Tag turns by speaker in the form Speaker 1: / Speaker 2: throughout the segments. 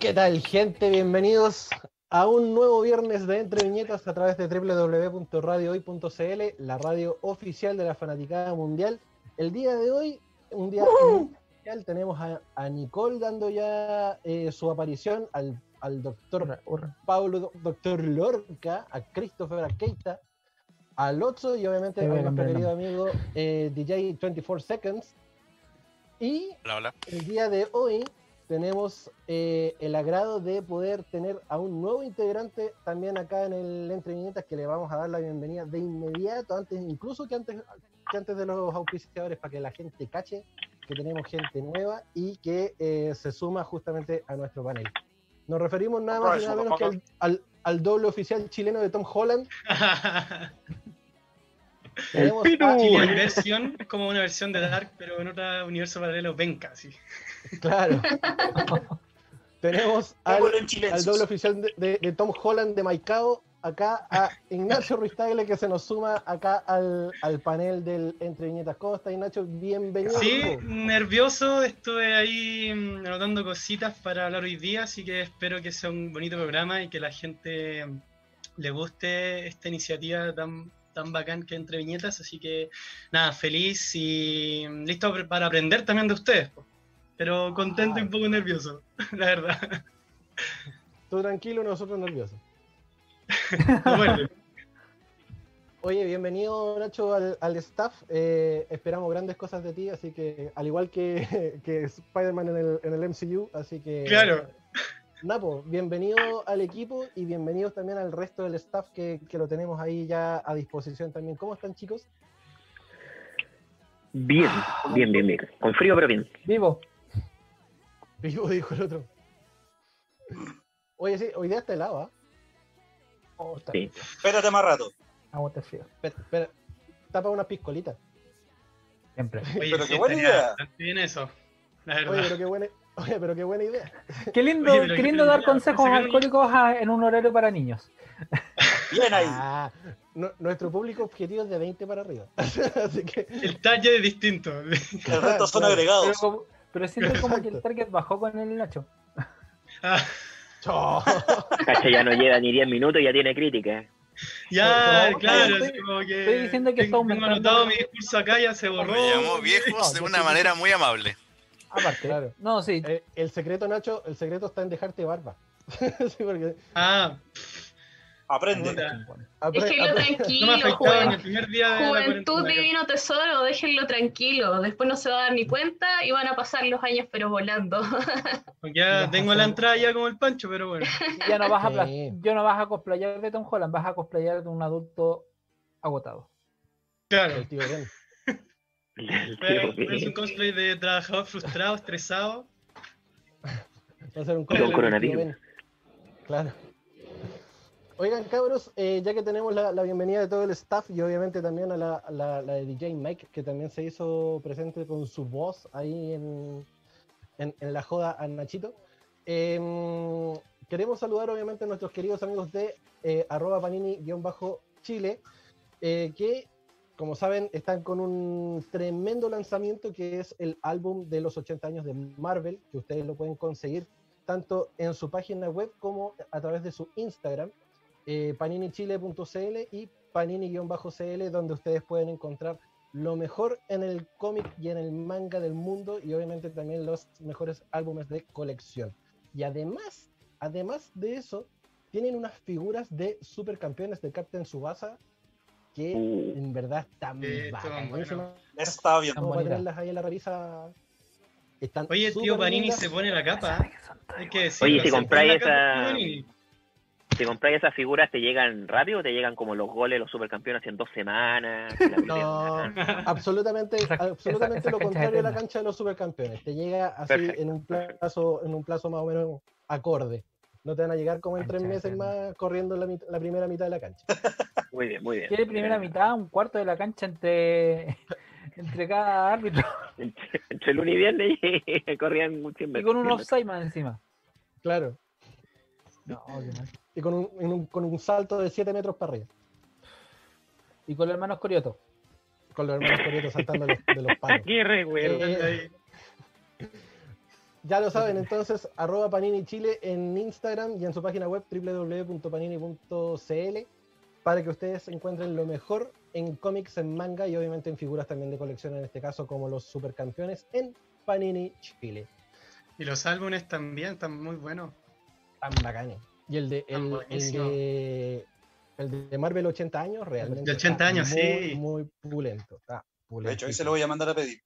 Speaker 1: ¿Qué tal, gente? Bienvenidos a un nuevo viernes de Entre Viñetas a través de www.radiohoy.cl, la radio oficial de la Fanaticada Mundial. El día de hoy, un día especial, tenemos a, Nicole dando ya eh, su aparición, al, al doctor Pablo, doctor Lorca, a Christopher Akeita, al Lotso y obviamente a nuestro querido amigo eh, DJ 24 Seconds. Y el día de hoy tenemos eh, el agrado de poder tener a un nuevo integrante también acá en el Entre Viñetas que le vamos a dar la bienvenida de inmediato, antes incluso que antes, que antes de los auspiciadores, para que la gente cache que tenemos gente nueva y que eh, se suma justamente a nuestro panel. Nos referimos nada más y nada menos que al, al, doble oficial chileno de Tom Holland.
Speaker 2: Tenemos a... versión es como una versión de Dark, pero en otro universo paralelo, venga, sí.
Speaker 1: Claro. Tenemos al, doble oficial de, Tom Holland de Maicao, acá a Ignacio Ruiz que se nos suma acá al, panel del Entre Viñetas. ¿Cómo estás, Ignacio? Bienvenido.
Speaker 2: Sí, nervioso, estuve ahí mm, anotando cositas para hablar hoy día, así que espero que sea un bonito programa y que la gente mm, le guste esta iniciativa tan tan bacán que entre viñetas, así que nada, feliz y listo para aprender también de ustedes, pero contento y un poco nervioso, la verdad.
Speaker 1: Tú tranquilo, nosotros nerviosos. Oye, bienvenido Nacho al, staff. Eh, esperamos grandes cosas de ti, así que al igual que, que Spider-Man en el, en el MCU, así que
Speaker 2: claro.
Speaker 1: Napo, bienvenido al equipo y bienvenidos también al resto del staff que, lo tenemos ahí ya a disposición también. ¿Cómo están, chicos?
Speaker 3: Bien, bien, bien, bien. Con frío, pero bien.
Speaker 1: Vivo. Vivo, dijo el otro. Oye, sí, hoy día está helado, ¿ah?
Speaker 4: Oh, sí. Espérate más rato.
Speaker 1: Aguante frío. Espera, espera. Tapa una piscolita.
Speaker 2: Siempre. pero qué buena idea. Bien eso. La verdad.
Speaker 1: Oye, pero qué buena, Oye, pero qué buena idea.
Speaker 5: Qué lindo, qué lindo dar consejos alcohólicos en un horario para niños.
Speaker 1: Bien ahí. Ah, nuestro público objetivo es de 20 para arriba. Así que...
Speaker 2: El talle es distinto.
Speaker 4: El resto son agregados.
Speaker 5: Pero, siento como que el target bajó con el Nacho.
Speaker 3: Ah. Cacha ya no llega ni 10 minutos y ya tiene crítica.
Speaker 2: Ya, claro, estoy, como que
Speaker 5: estoy diciendo que
Speaker 2: tengo, tengo anotado mi discurso acá, ya se borró.
Speaker 6: Me llamó viejos de una manera muy amable.
Speaker 1: Aparte, claro. No, sí. Eh, el secreto, Nacho, el secreto está en dejarte barba.
Speaker 2: sí, porque... Ah.
Speaker 4: Aprende.
Speaker 7: déjenlo tranquilo, no Juventud divino tesoro, déjenlo tranquilo. Después no se va a dar ni cuenta y van a pasar los años pero volando.
Speaker 2: ya tengo la entrada ya como el pancho, pero bueno.
Speaker 5: Ya no vas a, yo no vas a cosplayar de Tom Holland, vas a cosplayar de un adulto agotado.
Speaker 2: Claro. El tío es un cosplay de trabajador frustrado, estresado.
Speaker 1: Va a ser un cosplay. coronavirus. Claro. Oigan, cabros, eh, ya que tenemos la, bienvenida de todo el staff y obviamente también a la, de DJ Mike, que también se hizo presente con su voz ahí en, la joda a Nachito. Em, queremos saludar obviamente a nuestros queridos amigos de eh, arroba panini-chile, eh, que como saben, están con un tremendo lanzamiento que es el álbum de los 80 años de Marvel, que ustedes lo pueden conseguir tanto en su página web como a través de su Instagram, eh, paninichile.cl y panini-cl, donde ustedes pueden encontrar lo mejor en el cómic y en el manga del mundo y obviamente también los mejores álbumes de colección. Y además, además de eso, tienen unas figuras de supercampeones de Captain Subasa que uh. en verdad están
Speaker 4: sí, Está bien.
Speaker 1: Vamos a ahí en la revista.
Speaker 2: Están Oye, tío Panini se pone la capa. Hay que decirlo,
Speaker 3: Oye, si compráis esa. Si compráis esas figuras, ¿te llegan rápido o te llegan como los goles, los supercampeones en dos semanas?
Speaker 1: no, absolutamente, absolutamente lo contrario a la cancha de los supercampeones. Te llega así en un plazo, en un plazo más o menos acorde. No te van a llegar como en tres meses más corriendo la, la primera mitad de la cancha.
Speaker 3: Muy bien, muy bien.
Speaker 5: Quiere primera mitad, un cuarto de la cancha entre, entre cada árbitro.
Speaker 3: Entre, entre el lunes y viernes y corrían mucho
Speaker 5: Y con un offside más encima.
Speaker 1: Claro. No, y con un, con un salto de 7 metros para arriba.
Speaker 5: Y con los hermanos Corioto.
Speaker 1: Con los hermanos Corioto saltando de los, de los palos.
Speaker 3: Qué re, güey.
Speaker 1: Eh, Ya lo saben, entonces, arroba Panini Chile en Instagram y en su página web www.panini.cl para que ustedes encuentren lo mejor en cómics, en manga y obviamente en figuras también de colección, en este caso como los supercampeones en Panini Chile.
Speaker 2: Y los álbumes también están muy buenos.
Speaker 1: Tan. Y el de, el, de, el de Marvel 80 años, realmente.
Speaker 2: De 80 años,
Speaker 1: sí. Muy pulento. De
Speaker 4: hecho, ahí se lo voy a mandar a pedir.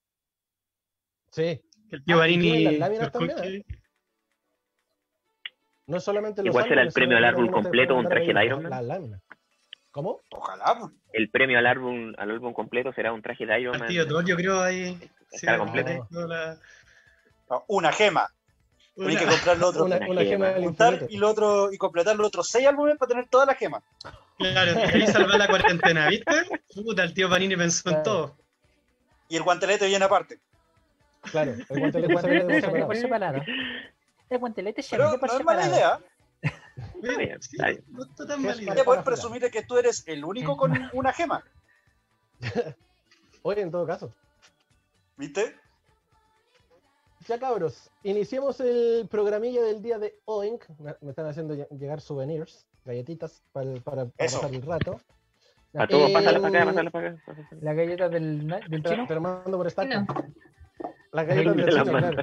Speaker 1: Sí.
Speaker 2: El tío Barini.
Speaker 1: las láminas también. ¿eh? No solamente
Speaker 3: los Igual será el premio al árbol completo, un traje de Iron Man.
Speaker 1: ¿Cómo?
Speaker 4: Ojalá.
Speaker 3: El premio al álbum, al álbum completo será un traje de Iron Man.
Speaker 2: Tío, yo creo ahí.
Speaker 3: Sí, completo.
Speaker 4: una gema. Una, que comprar otro.
Speaker 1: Una, una gema,
Speaker 4: y, lo otro, y completar los otros seis álbumes para tener toda la gema.
Speaker 2: Claro, ahí salvar la cuarentena, ¿viste? Puta, el tío Panini pensó en todo.
Speaker 4: Y el guantelete viene aparte.
Speaker 1: Claro, el guantelete se viene
Speaker 5: por separado. El guantelete se
Speaker 4: viene por
Speaker 5: no
Speaker 4: separado. No es mala idea. Sí, no está tan idea. Puedes presumir que tú eres el único con una gema.
Speaker 1: Oye, en todo caso.
Speaker 4: ¿Viste?
Speaker 1: Ya cabros, iniciemos el programilla del día de Oink. Me están haciendo llegar souvenirs, galletitas para, para, pasar el rato.
Speaker 3: A todos, eh, pásale para acá, pásale para acá.
Speaker 5: La galleta del, del chino.
Speaker 1: Te mando por esta. No. La galleta del chino, claro.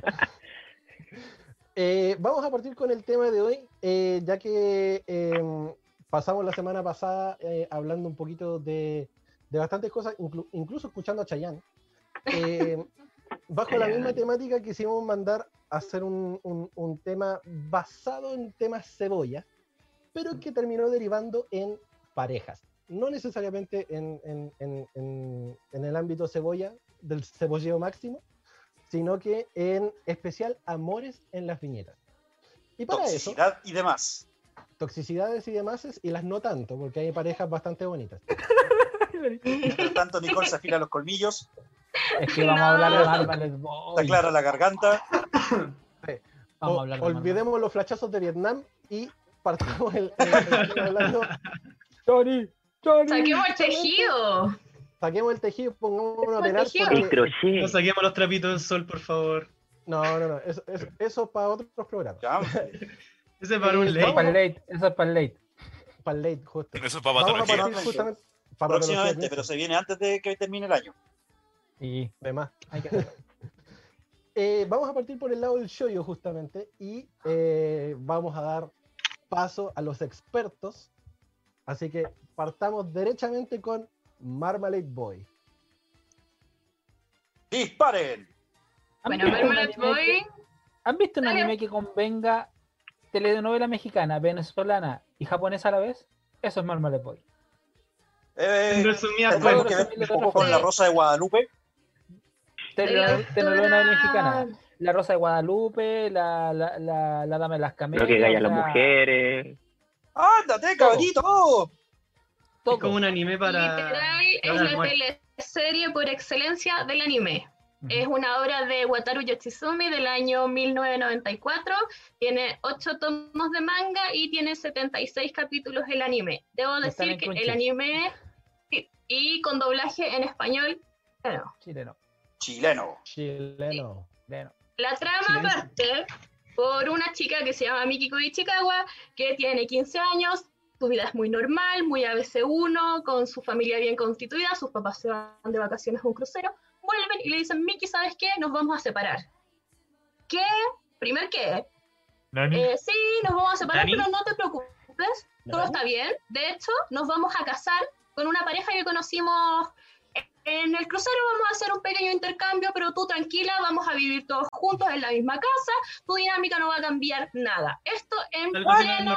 Speaker 1: Eh, vamos a partir con el tema de hoy, eh, ya que em, pasamos la semana pasada hablando un poquito de, de bastantes cosas, incluso escuchando a Chayanne. bajo la misma temática quisimos mandar a hacer un, un, tema basado en temas cebolla, pero que terminó derivando en parejas. No necesariamente en, en, en, en el ámbito cebolla, del cebolleo máximo, sino que en especial amores en las viñetas.
Speaker 4: Y para Toxicidad y demás.
Speaker 1: Toxicidades y demás, y las no tanto, porque hay parejas bastante bonitas.
Speaker 4: Por tanto, Nicole se afila los colmillos.
Speaker 5: Es que vamos a hablar de Marvel
Speaker 4: Está clara la garganta.
Speaker 1: Vamos a hablar olvidemos los flachazos de Vietnam y partamos el, el.
Speaker 7: Johnny, Johnny. Saquemos el tejido.
Speaker 1: Saquemos el tejido, pongámonos a pelar.
Speaker 2: No saquemos los trapitos del sol, por favor.
Speaker 1: No, no, no. Eso, eso, eso es para otros programas.
Speaker 2: Ese es para un late.
Speaker 5: Para el late. Eso es para el late.
Speaker 1: Para el late, justo.
Speaker 6: Eso es para patología. Justamente
Speaker 4: para Próximamente, pero se viene antes de que termine el año.
Speaker 1: Y demás. eh, vamos a partir por el lado del shoyo justamente y eh, vamos a dar paso a los expertos. Así que partamos derechamente con Marmalade Boy.
Speaker 4: ¡Disparen!
Speaker 7: Bueno, Marmalade Boy.
Speaker 5: ¿Han visto un anime que convenga telenovela mexicana, venezolana y japonesa a la vez? Eso es Marmalade Boy.
Speaker 4: Eh, en resumidas un poco con la Rosa de Guadalupe
Speaker 5: telenovela mexicana. La Rosa de Guadalupe, la, la, la, la Dama de las Camelias.
Speaker 3: Lo que callan las mujeres.
Speaker 4: ¡Ándate, caballito!
Speaker 2: Es como un anime para.
Speaker 7: Literal, es la teleserie por excelencia del anime. Es una obra de Wataru Yoshizumi del año 1994. Tiene 8 tomos de manga y tiene 76 capítulos el anime. Debo decir que el anime y, con doblaje en español
Speaker 5: chileno. Chileno.
Speaker 4: Chileno.
Speaker 1: Chileno.
Speaker 7: La trama parte por una chica que se llama Mikiko Ichikawa, que tiene 15 años, su vida es muy normal, muy ABC1, con su familia bien constituida, sus papás se van de vacaciones a un crucero, vuelven y le dicen, Miki, ¿sabes qué? Nos vamos a separar. ¿Qué? ¿Primer qué? Eh, sí, nos vamos a separar, pero no te preocupes, todo está bien. De hecho, nos vamos a casar con una pareja que conocimos en el crucero vamos a hacer un pequeño intercambio, pero tú tranquila, vamos a vivir todos juntos en la misma casa, tu dinámica no va a cambiar nada. Esto en pleno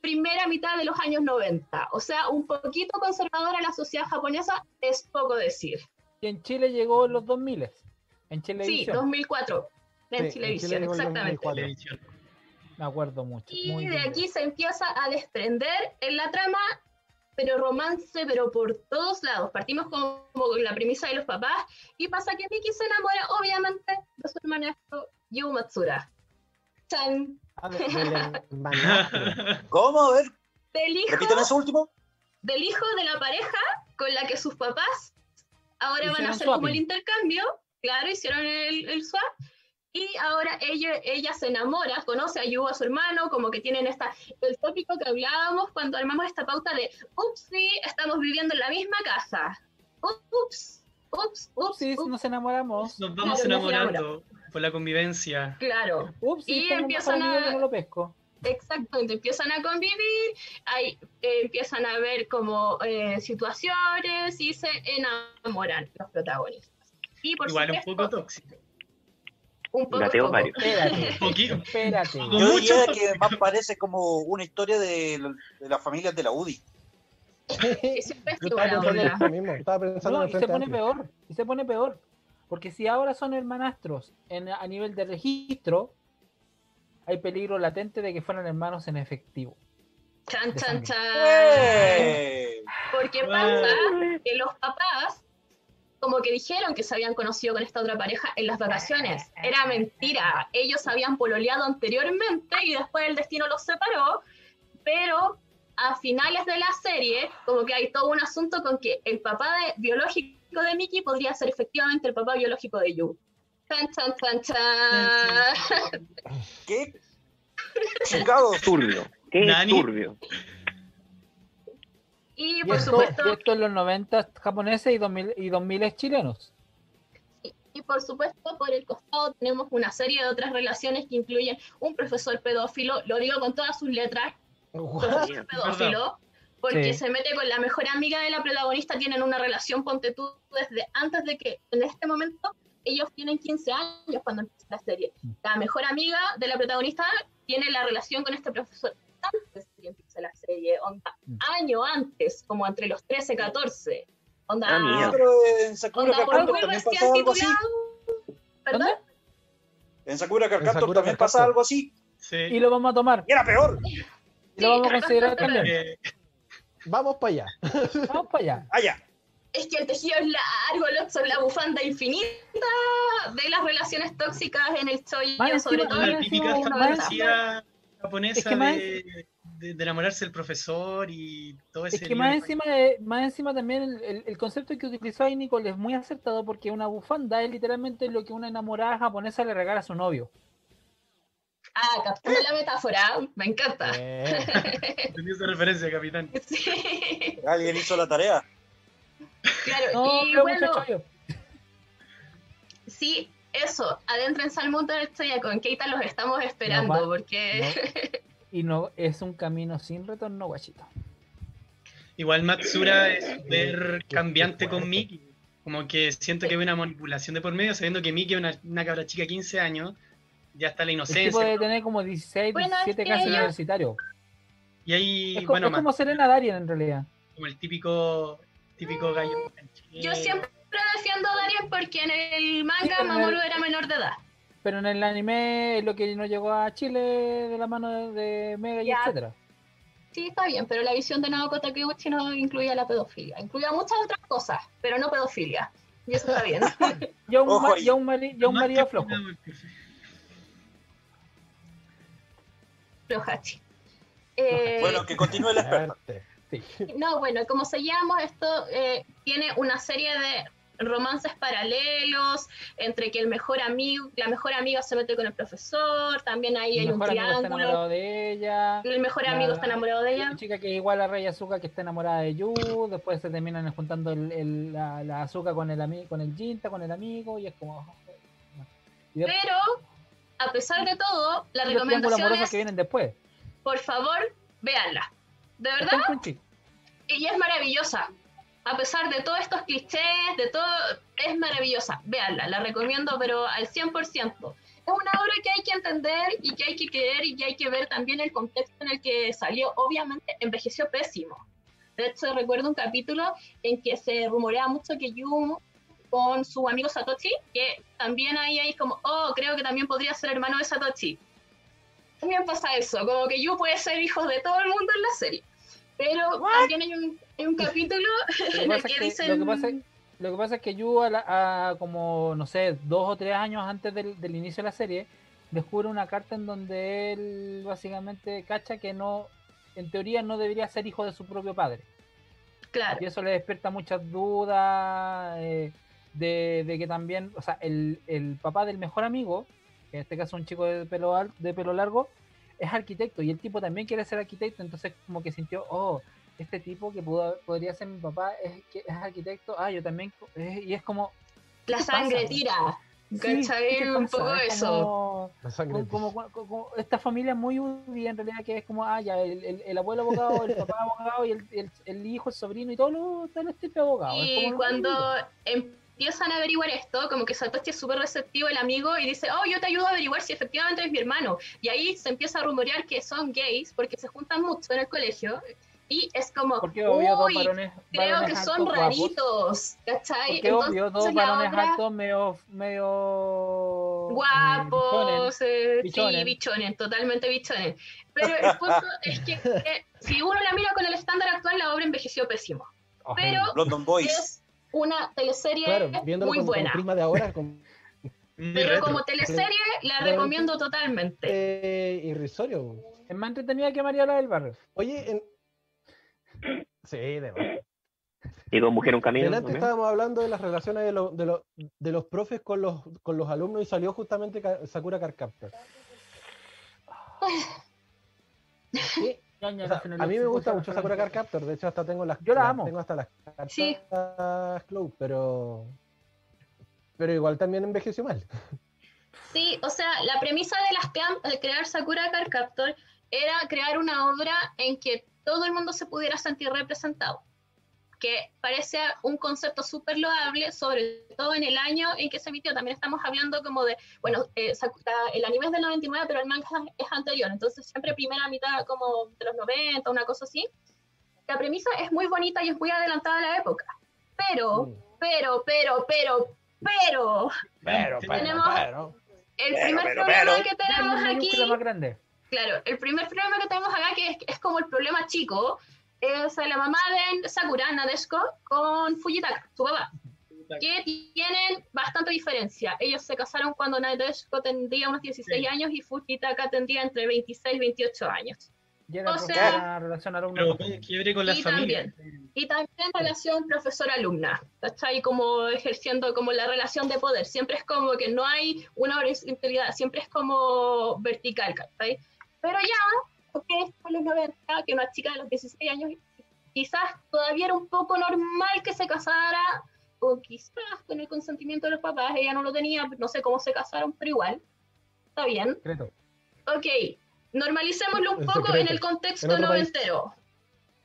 Speaker 7: primera mitad de los años 90, o sea, un poquito conservadora la sociedad japonesa es poco decir.
Speaker 5: Y en Chile llegó en los 2000, en Chile
Speaker 7: Sí, 2004, en Chilevisión, exactamente.
Speaker 5: Me acuerdo mucho.
Speaker 7: Y de aquí se empieza a desprender en la trama pero romance, pero por todos lados. Partimos con, la premisa de los papás y pasa que Miki se enamora, obviamente, de su hermanastro Yu Matsura. Chan.
Speaker 4: ¿Cómo? A ver.
Speaker 7: Del hijo,
Speaker 4: Repítame eso último.
Speaker 7: Del hijo de la pareja con la que sus papás ahora van a hacer como el intercambio. Claro, hicieron el, el swap. Y ahora ella, ella se enamora, conoce a Yu, a su hermano, como que tienen esta, el tópico que hablábamos cuando armamos esta pauta de, ups, sí, estamos viviendo en la misma casa. Ups, ups, ups.
Speaker 5: Sí, nos enamoramos.
Speaker 2: Nos vamos enamorando por la convivencia.
Speaker 7: Claro.
Speaker 5: Ups, y empiezan a... No lo pesco.
Speaker 7: Exactamente, empiezan a convivir, ahí, eh, empiezan a ver como eh, situaciones y se enamoran los protagonistas. Y por
Speaker 2: Igual un poco tóxico.
Speaker 7: Un poco. Espérate.
Speaker 5: Espérate.
Speaker 4: Yo diría que más parece como una historia de, de las familias de la UDI.
Speaker 5: y se pone peor, y se pone peor. Porque si ahora son hermanastros en, a nivel de registro, hay peligro latente de que fueran hermanos en efectivo.
Speaker 7: Chan, chan, chan. ¡Eh! Porque pasa que los papás como que dijeron que se habían conocido con esta otra pareja en las vacaciones. Era mentira. Ellos habían pololeado anteriormente y después el destino los separó, pero a finales de la serie, como que hay todo un asunto con que el papá biológico de Mickey podría ser efectivamente el papá biológico de Yu. Chan, chan, chan, chan.
Speaker 4: ¿Qué? Chingado.
Speaker 3: Turbio. Qué turbio.
Speaker 7: Y, por supuesto.
Speaker 5: esto en los 90 japoneses y 2000, y 2000 chilenos.
Speaker 7: Y, por supuesto, por el costado tenemos una serie de otras relaciones que incluyen un profesor pedófilo, lo digo con todas sus letras, profesor pedófilo, porque se mete con la mejor amiga de la protagonista, tienen una relación, ponte tú, desde antes de que en este momento ellos tienen 15 años cuando empieza la serie. La mejor amiga de la protagonista tiene la relación con este profesor antes que empiece la serie, onda, mm. año antes, como entre los 13 y 14. Onda,
Speaker 4: ah, pero en Sakura Carcaptor también pasa algo así.
Speaker 7: ¿Perdón?
Speaker 4: En Sakura Carcaptor también pasa algo así.
Speaker 5: Sí. Y lo vamos a tomar.
Speaker 4: Y era peor.
Speaker 5: Y lo vamos a considerar también.
Speaker 1: Vamos para allá.
Speaker 5: Vamos para allá.
Speaker 4: Allá.
Speaker 7: Es que el tejido es largo, son la bufanda infinita de las relaciones tóxicas en el show, sobre todo.
Speaker 2: La típica fantasía japonesa de, enamorarse del profesor y todo ese.
Speaker 5: Es que más encima, más encima también el, concepto que utilizó ahí Nicole es muy acertado porque una bufanda es literalmente lo que una enamorada japonesa le regala a su novio.
Speaker 7: Ah, captó la metáfora, me encanta.
Speaker 2: Eh. esa referencia, capitán.
Speaker 7: Sí.
Speaker 4: Alguien hizo la tarea.
Speaker 7: Claro, y bueno, sí, eso, adentrense al mundo del con Keita los estamos esperando, porque...
Speaker 5: y no, es un camino sin retorno, guachito.
Speaker 2: Igual Matsura es ver cambiante con Miki. Como que siento que hay una manipulación de por medio, sabiendo que Miki es una, una cabra chica de 15 años, ya está la inocencia.
Speaker 5: puede tener como 16, 17 casos universitarios.
Speaker 2: Y ahí,
Speaker 5: es, bueno, es como Serena Darien en realidad.
Speaker 2: Como el típico, típico gallo.
Speaker 7: Yo siempre defiendo a Darien porque en el manga Mamoru era menor de edad.
Speaker 5: Pero en el anime lo que nos llegó a Chile de la mano de Mega y etcétera.
Speaker 7: Sí, está bien, pero la visión de Naoko Takeuchi no incluía la pedofilia. Incluía muchas otras cosas, pero no pedofilia. Y eso está bien.
Speaker 5: yo un, un, marido flojo.
Speaker 7: Flojachi.
Speaker 4: Eh, bueno, que continúe la experta.
Speaker 7: No, bueno, como seguíamos, esto eh, tiene una serie de romances paralelos entre que el mejor amigo, la mejor amiga se mete con el profesor, también ahí hay un triángulo. Está
Speaker 5: enamorado de ella.
Speaker 7: El mejor amigo está enamorado de ella.
Speaker 5: La chica que es igual a Rey Azuka que está enamorada de Yu, después se terminan juntando el, la, la Azuka con el amigo, con el Jinta, con el amigo y es como
Speaker 7: Pero a pesar de todo, la recomendación es
Speaker 5: que vienen después.
Speaker 7: Por favor, véanla. De verdad. Y es maravillosa a pesar de todos estos clichés, de todo, es maravillosa. Véanla, la recomiendo, pero al 100%. Es una obra que hay que entender y que hay que creer y que hay que ver también el contexto en el que salió. Obviamente, envejeció pésimo. De hecho, recuerdo un capítulo en que se rumorea mucho que Yu con su amigo Satoshi, que también ahí hay como, oh, creo que también podría ser hermano de Satoshi. También pasa eso, como que Yu puede ser hijo de todo el mundo en la serie. Pero también hay un, hay un capítulo en el que, dicen...
Speaker 5: Lo que, pasa, lo que pasa es que Yu, a, como, no sé, dos o tres años antes del, del, inicio de la serie, descubre una carta en donde él básicamente cacha que no, en teoría no debería ser hijo de su propio padre.
Speaker 7: Claro.
Speaker 5: Y eso le despierta muchas dudas eh, de, de, que también, o sea, el, el papá del mejor amigo que en este caso es un chico de pelo, de pelo largo, es arquitecto y el tipo también quiere ser arquitecto, entonces como que sintió, oh, este tipo que pudo, podría ser mi papá es, que es arquitecto, ah, yo también, y es como...
Speaker 7: La sangre tira. ¿Cachai? un poco eso.
Speaker 5: Como, esta familia muy UDI en realidad que es como, ah, ya, el, el, abuelo abogado, el papá abogado y el, el, hijo, el sobrino y todos los, todos los tipos abogados.
Speaker 7: Y cuando empiezan a averiguar esto, como que Satoshi es súper receptivo el amigo y dice, oh, yo te ayudo a averiguar si efectivamente es mi hermano. Y ahí se empieza a rumorear que son gays porque se juntan mucho en el colegio y es como, uy, creo que son raritos, ¿cachai?
Speaker 5: Porque Entonces, obvio, dos varones altos medio, medio
Speaker 7: guapos, eh, sí, bichones, totalmente bichones. Pero el punto es que si uno la mira con el estándar actual, la obra envejeció pésimo. Pero es una teleserie muy buena.
Speaker 1: prima de ahora,
Speaker 7: Pero como teleserie la recomiendo totalmente.
Speaker 1: Eh, irrisorio.
Speaker 5: Es más entretenida que María la del Barrio.
Speaker 1: Oye, en, Sí, de
Speaker 3: Y con Mujer un Camino.
Speaker 1: Antes estábamos hablando de las relaciones de, de, de, los profes con los, con los alumnos y salió justamente Sakura Carcaptor. a mí me gusta mucho Sakura Carcaptor, de hecho hasta tengo las
Speaker 5: Yo la amo.
Speaker 1: tengo hasta las cartas sí. Cloud, pero pero igual también envejeció mal.
Speaker 7: Sí, o sea, la premisa de las de crear Sakura Carcaptor era crear una obra en que todo el mundo se pudiera sentir representado, que parece un concepto súper loable, sobre todo en el año en que se emitió. También estamos hablando como de, bueno, eh, el anime es del 99, pero el manga es anterior, entonces siempre primera mitad como de los 90, una cosa así. La premisa es muy bonita y es muy adelantada a la época, pero, pero, pero, pero, pero,
Speaker 1: pero, pero,
Speaker 7: el primer problema que tenemos aquí...
Speaker 5: Más grande
Speaker 7: Claro, el primer problema que tenemos acá, que es, como el problema chico, es la mamá de Sakura, Nadeshiko, con Fujitaka, su papá, que tienen bastante diferencia. Ellos se casaron cuando Nadeshiko tendría unos 16 años y Fujitaka tendría entre 26 y 28 años.
Speaker 5: Y o sea, relación alumna
Speaker 2: con la
Speaker 7: y
Speaker 2: familia.
Speaker 7: También, y también relación profesor-alumna, está ahí como ejerciendo como la relación de poder. Siempre es como que no hay una horizontalidad, siempre es como vertical, ¿cachai? Pero ya, ok, por los 90, que una chica de los 16 años, quizás todavía era un poco normal que se casara, o quizás con el consentimiento de los papás, ella no lo tenía, no sé cómo se casaron, pero igual, está bien. Ok, normalicémoslo un poco en el contexto noventero.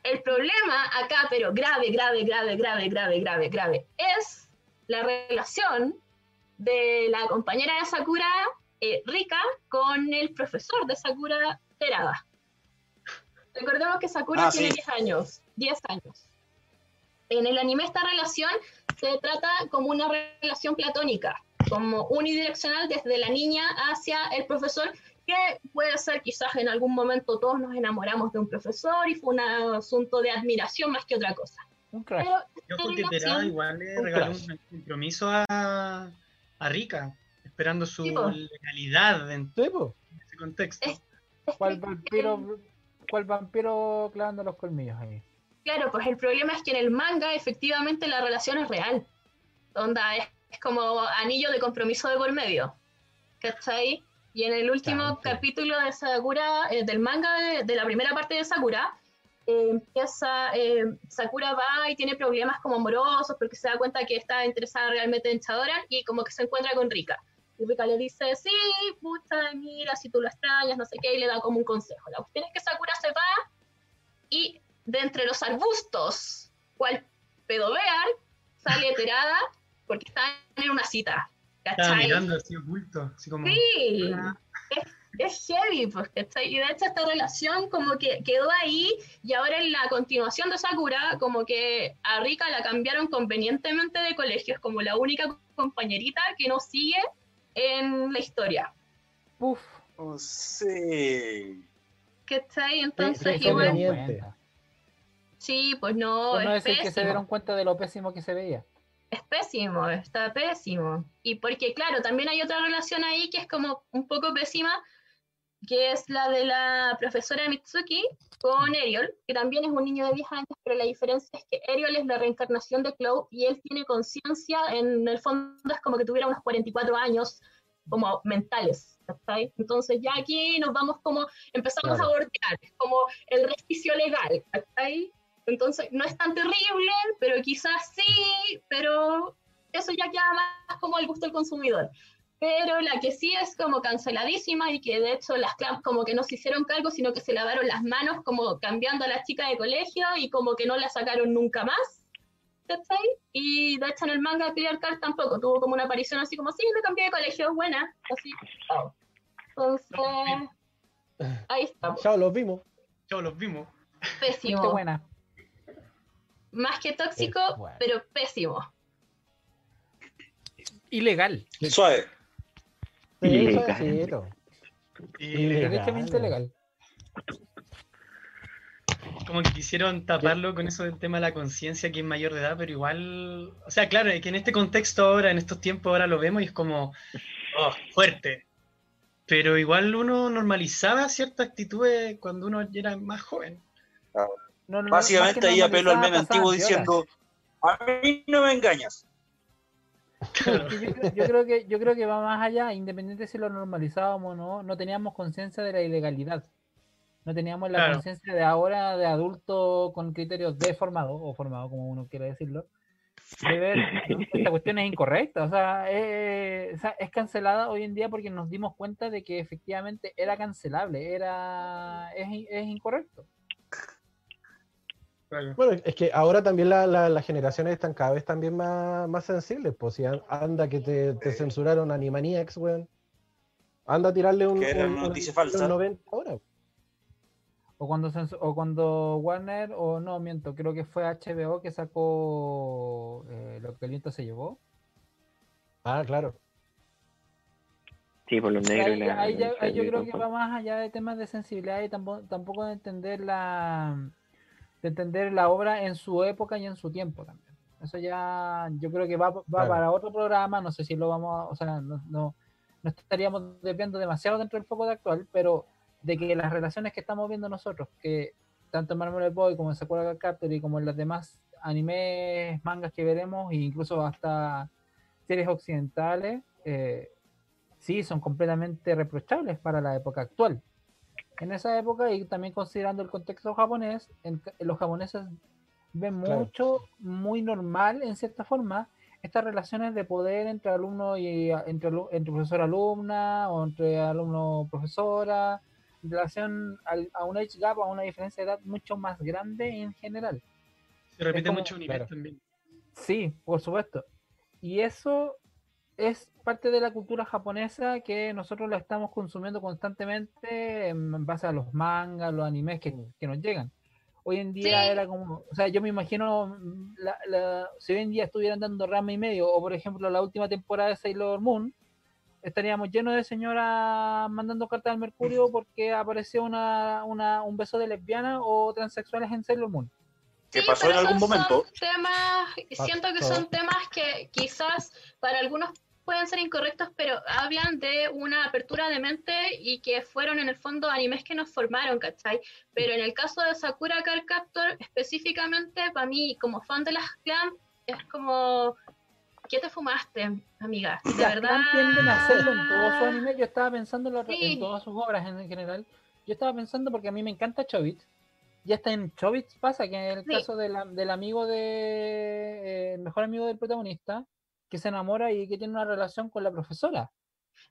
Speaker 7: El problema acá, pero grave, grave, grave, grave, grave, grave, grave, es la relación de la compañera de Sakura eh, Rika con el profesor de Sakura Terada. Recordemos que Sakura ah, tiene 10 años, 10 años. En el anime esta relación se trata como una relación platónica, como unidireccional desde la niña hacia el profesor, que puede ser quizás en algún momento todos nos enamoramos de un profesor y fue un asunto de admiración más que otra cosa.
Speaker 5: Un crash.
Speaker 2: Yo porque Terada igual le regaló un compromiso a, a Rika esperando su legalidad en ese contexto.
Speaker 5: ¿Cuál vampiro, ¿Cuál vampiro clavando los colmillos ahí?
Speaker 7: Claro, pues el problema es que en el manga efectivamente la relación es real. Onda, es, como anillo de compromiso de por medio. ¿Cachai? Y en el último capítulo de Sakura, eh, del manga de, la primera parte de Sakura, eh, empieza, eh, Sakura va y tiene problemas como amorosos porque se da cuenta que está interesada realmente en Chadora y como que se encuentra con Rika. Rika le dice, sí, puta, mira, si tú lo extrañas, no sé qué, y le da como un consejo. La cuestión es que Sakura se va y de entre los arbustos, cual pedovear, sale enterada porque está en una cita.
Speaker 2: Está mirando así oculto, así como...
Speaker 7: Sí, es, heavy, pues, Y de hecho esta relación como que quedó ahí y ahora en la continuación de Sakura, como que a Rika la cambiaron convenientemente de colegio, es como la única compañerita que no sigue en la historia.
Speaker 5: Uf.
Speaker 4: Oh, sí.
Speaker 7: ¿Cachai? Entonces, sí, igual. Sí, pues no.
Speaker 5: no es decir que se dieron cuenta de lo pésimo que se veía.
Speaker 7: Es pésimo, está pésimo. Y porque, claro, también hay otra relación ahí que es como un poco pésima, que es la de la profesora Mitsuki con Eriol, que también es un niño de 10 años, pero la diferencia es que Eriol es la reencarnación de Chloe y él tiene conciencia, en el fondo es como que tuviera unos 44 años, como mentales. Entonces ya aquí nos vamos como, empezamos a bordear, como el resquicio legal. Entonces no es tan terrible, pero quizás sí, pero eso ya queda más como el gusto del consumidor. Pero la que sí es como canceladísima y que de hecho las clams como que no se hicieron cargo, sino que se lavaron las manos como cambiando a la chica de colegio y como que no la sacaron nunca más. Y de hecho en el manga Clear tampoco, tuvo como una aparición así como, sí, me cambié de colegio, buena, así. Entonces, ahí está.
Speaker 1: Chao, los vimos.
Speaker 2: Chao, los vimos.
Speaker 7: Pésimo.
Speaker 5: buena.
Speaker 7: Más que tóxico, pero pésimo.
Speaker 5: Ilegal.
Speaker 4: Suave.
Speaker 1: Ilegal.
Speaker 5: Ilegal.
Speaker 2: Como que quisieron taparlo con eso del tema de la conciencia que es mayor de edad, pero igual, o sea, claro, que en este contexto ahora, en estos tiempos ahora lo vemos y es como, oh, fuerte. Pero igual uno normalizaba ciertas actitudes cuando uno era más joven.
Speaker 4: Básicamente ahí apelo al meme antiguo diciendo, a mí no me engañas.
Speaker 5: Yo, creo que, yo creo que va más allá, independiente si lo normalizábamos o no, no teníamos conciencia de la ilegalidad. No teníamos la conciencia de ahora de adulto con criterios deformados, o formado como uno quiera decirlo, de ver esta cuestión es incorrecta. Eh, o sea, es cancelada hoy en día porque nos dimos cuenta de que efectivamente era cancelable, era es, es incorrecto.
Speaker 1: Bueno, es que ahora también las generaciones están cada vez también más, más sensibles. Pues si anda que te, te censuraron Animaniacs, weón. Anda a tirarle un,
Speaker 4: que era
Speaker 1: un,
Speaker 4: noticia falsa.
Speaker 1: 90 ahora.
Speaker 5: O cuando, o cuando Warner, o no, miento, creo que fue HBO que sacó eh, lo que el viento se llevó.
Speaker 1: Ah, claro.
Speaker 3: Sí, por los negros.
Speaker 5: Ahí, yo creo que va más allá de temas de sensibilidad y tampoco, tampoco de entender la de entender la obra en su época y en su tiempo también. Eso ya yo creo que va, va para otro programa, no sé si lo vamos a, o sea, no, no, no estaríamos desviando demasiado dentro del foco de actual, pero de que las relaciones que estamos viendo nosotros, que tanto en Marvel Boy como en Sakura Captor y como en las demás animes, mangas que veremos, e incluso hasta series occidentales, eh, sí, son completamente reprochables para la época actual en esa época y también considerando el contexto japonés, los japoneses ven mucho, muy normal en cierta forma, estas relaciones de poder entre alumno y entre, entre profesor-alumna o entre alumno-profesora, en relación a un age gap, a una diferencia de edad mucho más grande en general.
Speaker 2: Se repite mucho nivel también.
Speaker 5: Sí, por supuesto. Y eso es parte de la cultura japonesa que nosotros la estamos consumiendo constantemente en base a los mangas, los animes que, que nos llegan. Hoy en día era como, o sea, yo me imagino, la, si hoy en día estuvieran dando rama y medio, o por ejemplo la última temporada de Sailor Moon, estaríamos llenos de señoras mandando cartas al Mercurio porque apareció una, una, un beso de lesbiana o transexuales en Sailor Moon.
Speaker 4: ¿Qué pasó en algún momento?
Speaker 7: Temas, siento que son temas que quizás para algunos pueden ser incorrectos, pero hablan de una apertura de mente y que fueron en el fondo animes que nos formaron, ¿cachai? Pero en el caso de Sakura Card Captor, específicamente, para mí, como fan de las clan, es como, ¿qué te fumaste, amiga? De verdad.
Speaker 5: tienden a hacerlo en todos sus animes, yo estaba pensando en, todas sus obras en general, yo estaba pensando porque a mí me encanta Chobits, ya está en Chobits pasa, que en el caso del amigo de, eh, el mejor amigo del protagonista, que se enamora y que tiene una relación con la profesora.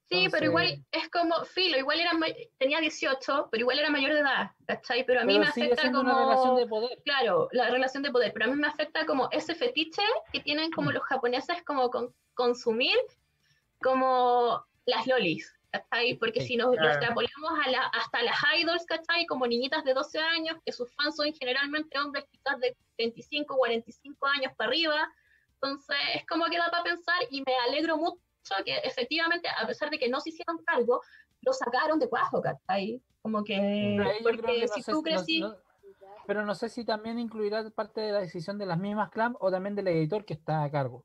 Speaker 7: Sí, pero igual es como, filo, igual era tenía 18, pero igual era mayor de edad, ¿cachai? Pero a mí me afecta como...
Speaker 5: Una relación de poder.
Speaker 7: Claro, la relación de poder, pero a mí me afecta como ese fetiche que tienen como mm. los japoneses como con, consumir como las lolis, ¿cachai? Porque si nos extrapolamos a la, hasta las idols, ¿cachai? Como niñitas de 12 años, que sus fans son generalmente hombres quizás de 25, 45 años para arriba, entonces, es como que da para pensar y me alegro mucho que efectivamente, a pesar de que no se hicieron cargo, lo sacaron de cuajo, ¿cachai? Como que, porque si tú crecí...
Speaker 5: pero no sé si también incluirá parte de la decisión de las mismas clams o también del editor que está a cargo.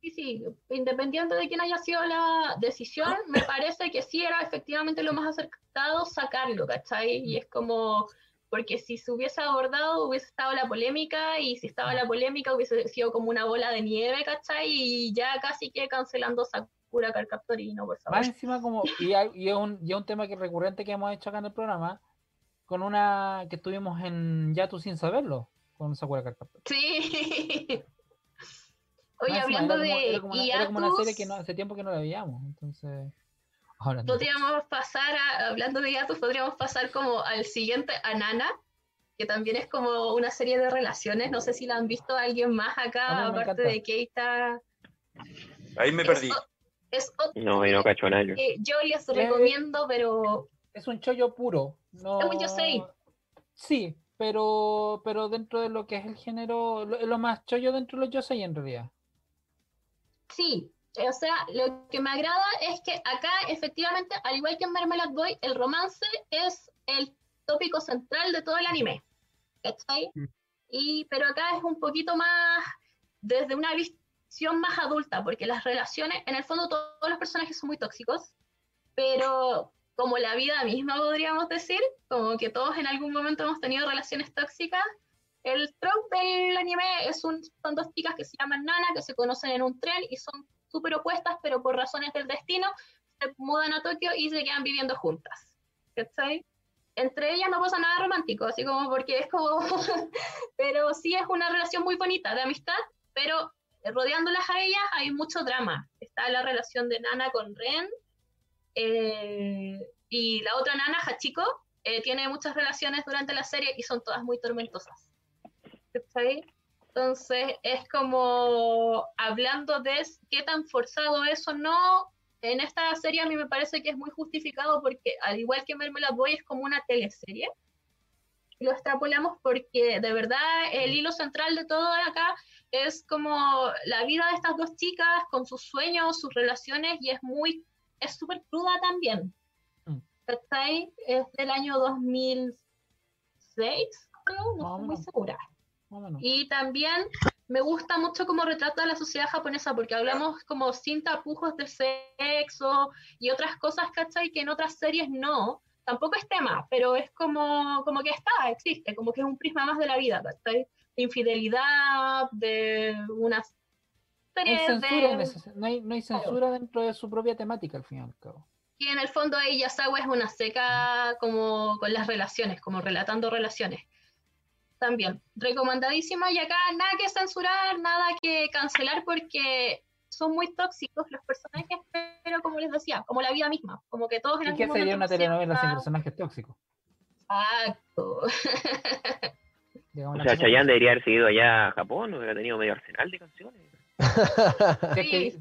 Speaker 7: Sí, sí, independiente de quién haya sido la decisión, me parece que sí era efectivamente lo más acertado sacarlo, ¿cachai? Y es como, porque si se hubiese abordado hubiese estado la polémica y si estaba la polémica hubiese sido como una bola de nieve, ¿cachai? Y ya casi que cancelando Sakura Carcaptorino, por favor.
Speaker 5: Más encima como, y, y, es un, y es un tema que recurrente que hemos hecho acá en el programa, con una que estuvimos en Yatu sin saberlo, con Sakura Carcaptorino.
Speaker 7: Sí. Oye, hablando de
Speaker 5: era como, una, era como una serie que no, hace tiempo que no la veíamos, entonces...
Speaker 7: Ahora podríamos pasar, a, hablando de Yatus, podríamos pasar como al siguiente, a Nana, que también es como una serie de relaciones. No sé si la han visto alguien más acá, aparte de Keita.
Speaker 4: Ahí me perdí.
Speaker 7: Es,
Speaker 3: no, no cacho nada.
Speaker 7: Eh, yo les recomiendo, pero.
Speaker 5: Es un chollo puro. No...
Speaker 7: Es un yosei.
Speaker 5: Sí, pero, pero dentro de lo que es el género, lo, lo más chollo dentro de los yosei en realidad.
Speaker 7: Sí, o sea, lo que me agrada es que acá efectivamente, al igual que en Marmalade Boy, el romance es el tópico central de todo el anime. ¿Cachai? Mm. Y, pero acá es un poquito más desde una visión más adulta, porque las relaciones, en el fondo todos los personajes son muy tóxicos, pero como la vida misma podríamos decir, como que todos en algún momento hemos tenido relaciones tóxicas, el trope del anime es un, son dos chicas que se llaman Nana, que se conocen en un tren y son súper opuestas, pero por razones del destino se mudan a Tokio y se quedan viviendo juntas. ¿Cachai? entre ellas no pasa nada romántico, así como porque es como, pero sí es una relación muy bonita de amistad, pero rodeándolas a ellas hay mucho drama. Está la relación de Nana con Ren, eh, y la otra Nana, Hachiko, eh, tiene muchas relaciones durante la serie y son todas muy tormentosas. Entonces es como hablando de qué tan forzado eso no en esta serie a mí me parece que es muy justificado porque, al igual que Mermelada Boy, es como una teleserie. Lo extrapolamos porque de verdad el hilo central de todo acá es como la vida de estas dos chicas con sus sueños, sus relaciones y es muy, es súper cruda también. Mm. ahí? Es del año 2006, creo, no estoy muy segura. Y también me gusta mucho como retrata la sociedad japonesa, porque hablamos como sin tapujos de sexo y otras cosas, ¿cachai? Que en otras series no. Tampoco es tema, pero es como, como que está, existe, como que es un prisma más de la vida, ¿cachai? De infidelidad, de unas
Speaker 5: series de... no, hay, no hay censura dentro de su propia temática, al fin y al cabo.
Speaker 7: Y en el fondo ella Yasawa es una seca como con las relaciones, como relatando relaciones también. Recomendadísima y acá nada que censurar, nada que cancelar porque son muy tóxicos los personajes, pero como les decía, como la vida misma, como que todos
Speaker 5: en ¿Y qué sería una telenovela sin personajes tóxicos?
Speaker 7: Exacto.
Speaker 3: o sea, Chayanne debería haber seguido allá a Japón, hubiera tenido medio arsenal de canciones.
Speaker 5: que,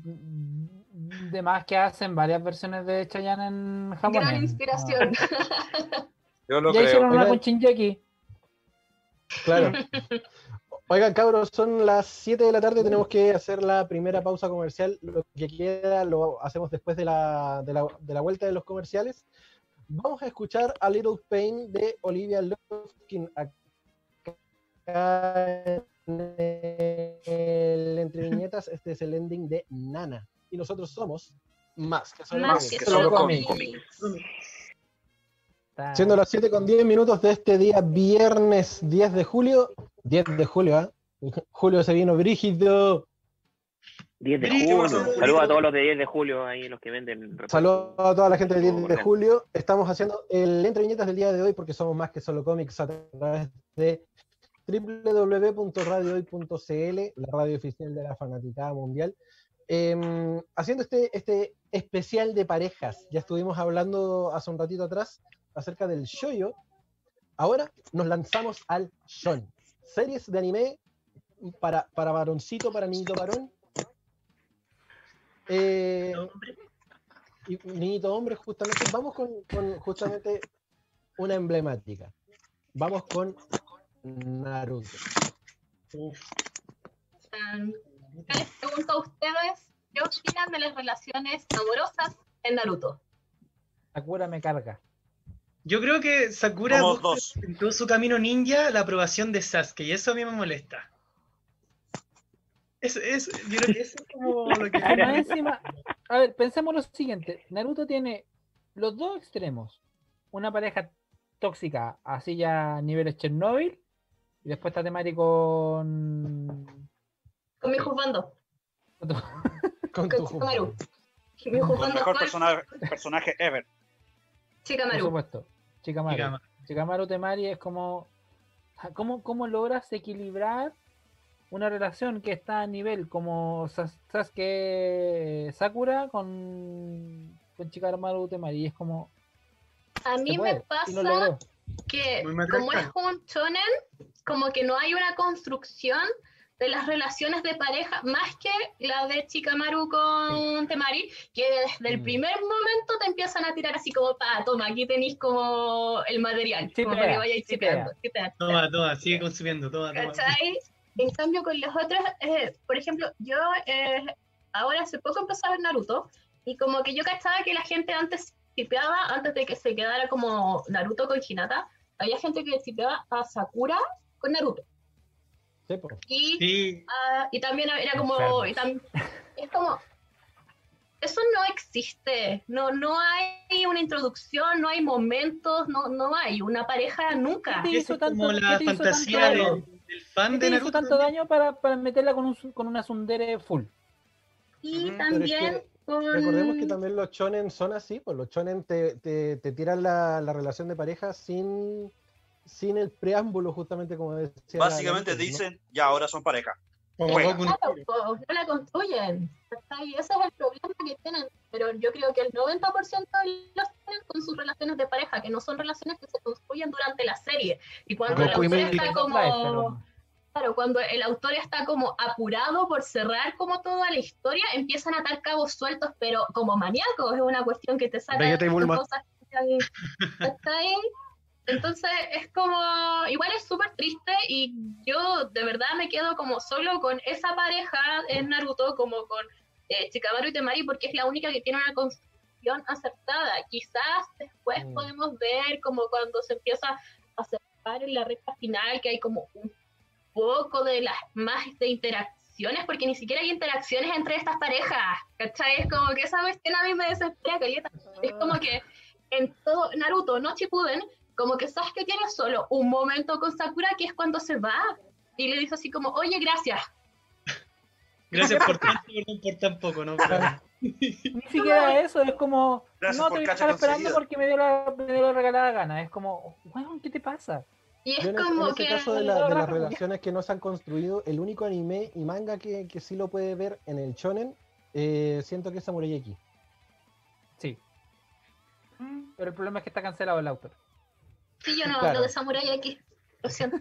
Speaker 5: de más que hacen varias versiones de Chayanne en Japón.
Speaker 7: Gran inspiración.
Speaker 5: Yo lo ya hicieron una con Shinjeki.
Speaker 1: Claro. Oigan, cabros, son las 7 de la tarde, tenemos que hacer la primera pausa comercial. Lo que queda lo hacemos después de la, de la, de la vuelta de los comerciales. Vamos a escuchar A Little Pain de Olivia Lufkin acá en el Entre Viñetas. Este es el ending de Nana. Y nosotros somos más que solo, más que solo Siendo las 7 con 10 minutos de este día, viernes 10 de julio. 10 de julio, ¿eh? Julio se vino brígido.
Speaker 3: 10 de julio. Saludos a todos los de 10 de julio, ahí los que venden.
Speaker 1: Saludos a toda la gente de 10 de julio. Estamos haciendo el entre viñetas del día de hoy porque somos más que solo cómics a través de www.radiohoy.cl, la radio oficial de la fanaticada mundial. Em, haciendo este, este especial de parejas. Ya estuvimos hablando hace un ratito atrás acerca del shoyo, ahora nos lanzamos al shon. Series de anime para, para varoncito, para niñito varón. Eh, y niñito hombre, justamente. Vamos con, justamente una emblemática. Vamos con Naruto.
Speaker 7: Les pregunto a ustedes, ¿qué opinan de las relaciones amorosas en Naruto?
Speaker 5: Sakura me carga.
Speaker 2: Yo creo que Sakura en todo su camino ninja la aprobación de Sasuke y eso a mí me molesta. Es, es, yo creo que eso es como lo que...
Speaker 5: encima, a ver, pensemos lo siguiente. Naruto tiene los dos extremos. Una pareja tóxica, así ya a niveles Chernobyl, y después está temático con...
Speaker 7: Con mi juzgando.
Speaker 1: con, tu
Speaker 4: El mejor personaje, personaje ever.
Speaker 5: Chikamaru. Por supuesto. Chikamaru. Chikamaru Temari es como. ¿Cómo, ¿Cómo logras equilibrar una relación que está a nivel como Sasuke Sakura con, con Chikamaru Temari? Es como.
Speaker 7: A mí me pasa que, como es un shonen, como que no hay una construcción de las relaciones de pareja, más que la de Chikamaru con Temari, que desde el mm. primer momento te empiezan a tirar así como, pa, toma, aquí tenéis como el material, como que vayáis
Speaker 2: Toma, toma, sigue consumiendo, toma, toma.
Speaker 7: En cambio, con los otros, eh, por ejemplo, yo eh, ahora hace poco empecé a ver Naruto, y como que yo cachaba que la gente antes tipeaba, antes de que se quedara como Naruto con Hinata, había gente que tipeaba a Sakura con Naruto. Y, ah, y también era como, es como, eso no existe, no, no hay una introducción, no hay momentos, no, no hay una pareja nunca.
Speaker 2: ¿Qué te hizo tanto, como la fantasía del, fan de
Speaker 5: hizo tanto daño para, para meterla con, un, con una sundere full?
Speaker 7: Y también...
Speaker 1: Recordemos que también los chonen son así, pues los chonen te, te, te tiran la, la relación de pareja sin sin el preámbulo, justamente como decía.
Speaker 4: Básicamente dicen, ya ahora son pareja.
Speaker 7: no la construyen. Ese es el problema que tienen. Pero yo creo que el 90% de los tienen con sus relaciones de pareja, que no son relaciones que se construyen durante la serie. Y cuando el autor está como. Claro, cuando el autor está como apurado por cerrar como toda la historia, empiezan a atar cabos sueltos, pero como maníacos, es una cuestión que te sale cosas que está ahí entonces es como, igual es súper triste y yo de verdad me quedo como solo con esa pareja en Naruto, como con eh, Chikamaru y Temari, porque es la única que tiene una construcción acertada. Quizás después mm. podemos ver como cuando se empieza a acercar en la recta final, que hay como un poco de las más de interacciones, porque ni siquiera hay interacciones entre estas parejas, ¿cachai? Es como que esa cuestión a mí me desespera. Es como que en todo Naruto, no Shippuden, como que sabes que tiene solo un momento con Sakura que es cuando se va y le dice así como, oye, gracias.
Speaker 2: Gracias por tanto, perdón por tan poco, ¿no?
Speaker 5: Ni siquiera eso, es como, no te voy a estar esperando porque me dio, la, me dio la regalada gana. Es como, ¿qué te pasa?
Speaker 7: Y es como
Speaker 1: en este caso de, las relaciones que no se han construido, el único anime y manga que, que sí lo puede ver en el shonen, eh, siento que es Samurai X.
Speaker 5: Sí. Pero el problema es que está cancelado el autor.
Speaker 7: Sí, yo no hablo de Samurai aquí, lo siento.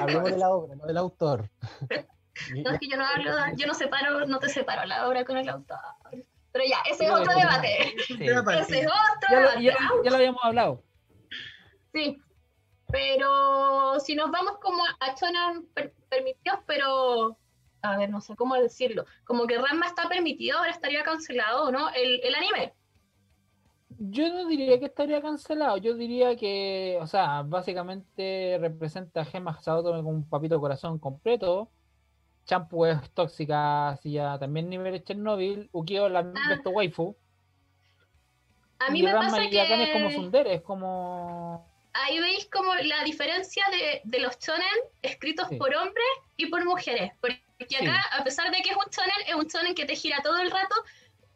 Speaker 1: Hablemos de la obra, no del autor.
Speaker 7: No, es que yo no hablo, yo no separo, no te separo la obra con el autor. Pero ya, ese es otro debate. Ese es otro
Speaker 5: ya
Speaker 7: debate.
Speaker 5: Lo, ya, lo habíamos hablado.
Speaker 7: Sí, pero si nos vamos como a Chonan permitidos, pero a ver, no sé cómo decirlo, como que Ranma está permitido, ahora estaría cancelado, ¿no? El, el anime.
Speaker 5: Yo no diría que estaría cancelado, yo diría que, o sea, básicamente representa a Gemma Saotome como un papito de corazón completo. Champu es tóxica, así ya también nivel Chernobyl. Ukio la ah. waifu.
Speaker 7: A mí me pasa que...
Speaker 5: es como Sundere, es como...
Speaker 7: Ahí veis como la diferencia de, de los chonen escritos por hombres y por mujeres. Porque acá, a pesar de que es un chonen, es un chonen que te gira todo el rato,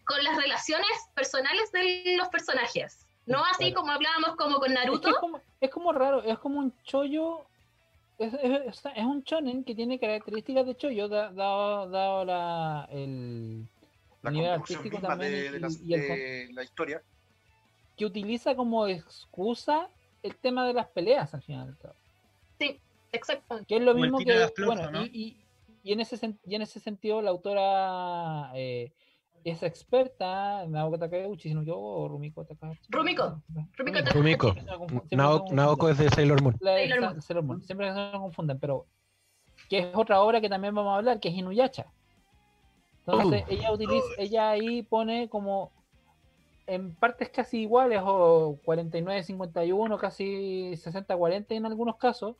Speaker 7: con las relaciones personales de los personajes. No así como hablábamos como con Naruto.
Speaker 5: Es, como, raro, es como un chollo. Es, un chonen que tiene características de chollo, dado, dado la, el,
Speaker 4: nivel artístico también. De, la historia.
Speaker 5: Que utiliza como excusa el tema de las peleas al final.
Speaker 7: Sí, exacto.
Speaker 5: Que es lo mismo que. Bueno, y, y, en ese, y en ese sentido, la autora. Eh, es experta, Naoko Takeuchi, si no yo, o Rumiko Takeuchi.
Speaker 7: Rumiko.
Speaker 1: Rumiko. Naoko es de Sailor Moon.
Speaker 5: Sailor Moon. Siempre se confunden, pero que es otra obra que también vamos a hablar, que es Inuyacha. Entonces, uh. ella utiliza, ella ahí pone como en partes casi iguales, o 49-51, casi 60-40 en algunos casos,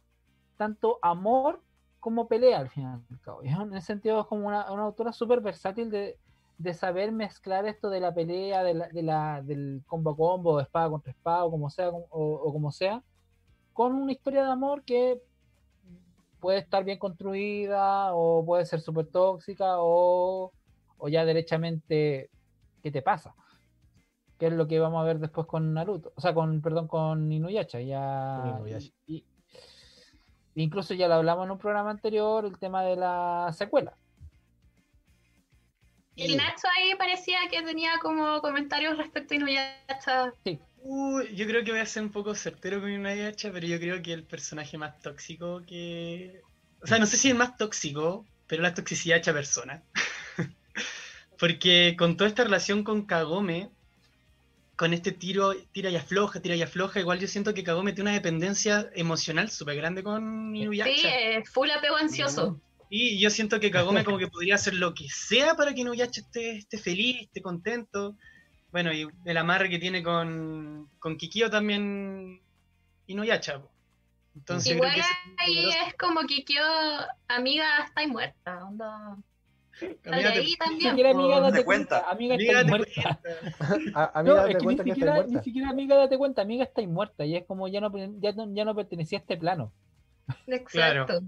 Speaker 5: tanto amor como pelea al final. En ese sentido es como una, una autora súper versátil de, de saber mezclar esto de la pelea, de la, de la, del combo combo, espada contra espada, o como sea, o, como sea, con una historia de amor que puede estar bien construida, o puede ser súper tóxica, o, o ya derechamente, ¿qué te pasa? Que es lo que vamos a ver después con Naruto, o sea, con, perdón, con Inuyasha, ya... incluso ya lo hablamos en un programa anterior, el tema de la secuela.
Speaker 7: Y Nacho ahí parecía que tenía como comentarios respecto a Inuyasha.
Speaker 2: Sí. yo creo que voy a ser un poco certero con Inuyasha, pero yo creo que el personaje más tóxico que... O sea, no sé si es más tóxico, pero la toxicidad hecha persona. Porque con toda esta relación con Kagome, con este tiro, tira y afloja, tira y afloja, igual yo siento que Kagome tiene una dependencia emocional súper grande con Inuyasha.
Speaker 7: Sí, full apego ansioso.
Speaker 2: Y yo siento que Kagome como que podría hacer lo que sea para que Inuyasha esté, esté feliz, esté contento. Bueno, y el amarre que tiene con, con Kikio también Inuyasha.
Speaker 7: Entonces Igual ahí es como Kikio, amiga, está muerta. Onda. Amiga, ahí también. Ni
Speaker 5: amiga date cuenta. Amiga, está muerta. amiga, date cuenta ni siquiera, ni siquiera amiga date cuenta, amiga está muerta. Y es como ya no, ya no, ya no pertenecía a este plano.
Speaker 7: Exacto.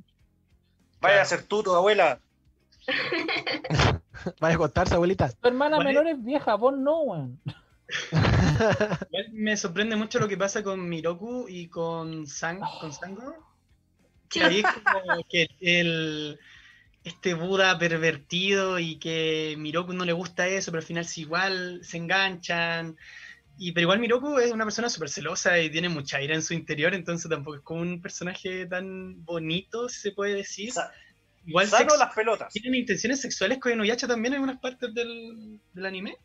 Speaker 4: Vaya a ser tú, tu abuela.
Speaker 1: Vaya a contarse, abuelita.
Speaker 5: Tu hermana menor es vieja, vos no, weón.
Speaker 2: Me sorprende mucho lo que pasa con Miroku y con, Sang, con Sango. Ahí es como que el, este Buda pervertido y que Miroku no le gusta eso, pero al final sí igual se enganchan. Y, pero igual Miroku es una persona súper celosa y tiene mucha ira en su interior, entonces tampoco es como un personaje tan bonito, se puede decir.
Speaker 4: igual Sano las pelotas.
Speaker 2: ¿Tienen intenciones sexuales con Inuyasha también en algunas partes del, anime?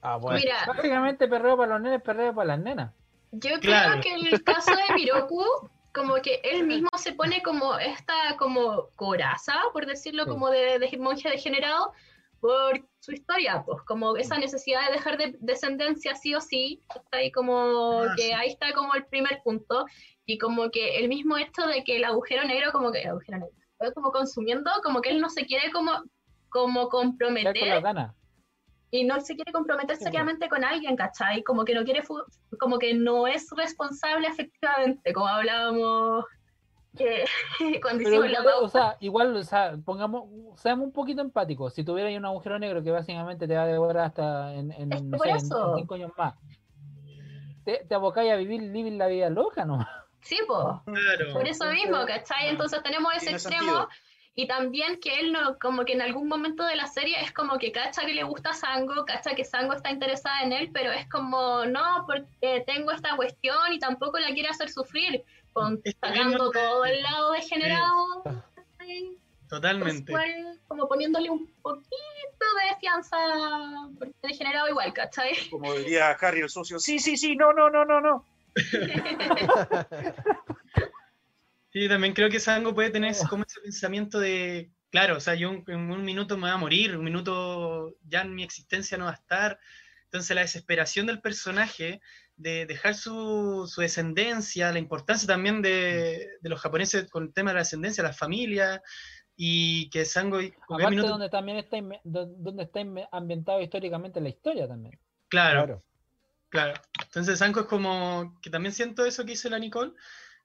Speaker 5: Ah, bueno. Mira, Básicamente perreo para los nenes, perreo para las nenas.
Speaker 7: Yo creo que en el caso de Miroku, como que él mismo se pone como esta como coraza, por decirlo, como de, de monje degenerado, por su historia, pues como esa necesidad de dejar de descendencia sí o sí, está ahí como ah, que ahí está como el primer punto, y como que el mismo hecho de que el agujero negro, como que el agujero negro, como consumiendo, como que él no se quiere como, como comprometer. Y no se quiere comprometer seriamente con alguien, ¿cachai? Como que no quiere, como que no es responsable efectivamente, como hablábamos cuando
Speaker 5: O sea, igual, o sea, pongamos, seamos un poquito empáticos. Si tuviera un agujero negro que básicamente te va a devorar hasta en, en, cinco años más, te, te abocáis a vivir, vivir la vida loca, ¿no?
Speaker 7: Sí, pues. Por eso mismo, ¿cachai? Entonces tenemos ese extremo. Y también que él no, como que en algún momento de la serie es como que cacha que le gusta Sango, cacha que Sango está interesada en él, pero es como, no, porque tengo esta cuestión y tampoco la quiere hacer sufrir sacando todo el lado degenerado.
Speaker 2: Totalmente.
Speaker 7: como poniéndole un poquito de fianza, porque degenerado igual, ¿cachai?
Speaker 4: Como diría Harry el socio, sí, sí, sí, no, no, no, no, no.
Speaker 2: sí, también creo que Sango puede tener como ese pensamiento de, claro, o sea, yo en un minuto me voy a morir, un minuto ya en mi existencia no va a estar. Entonces la desesperación del personaje de dejar su, su, descendencia, la importancia también de, de, los japoneses con el tema de la descendencia, la familia, y que Sango...
Speaker 5: Aparte donde también está, donde está ambientado históricamente la historia también.
Speaker 2: Claro, claro. Entonces Sango es como, que también siento eso que hizo la Nicole,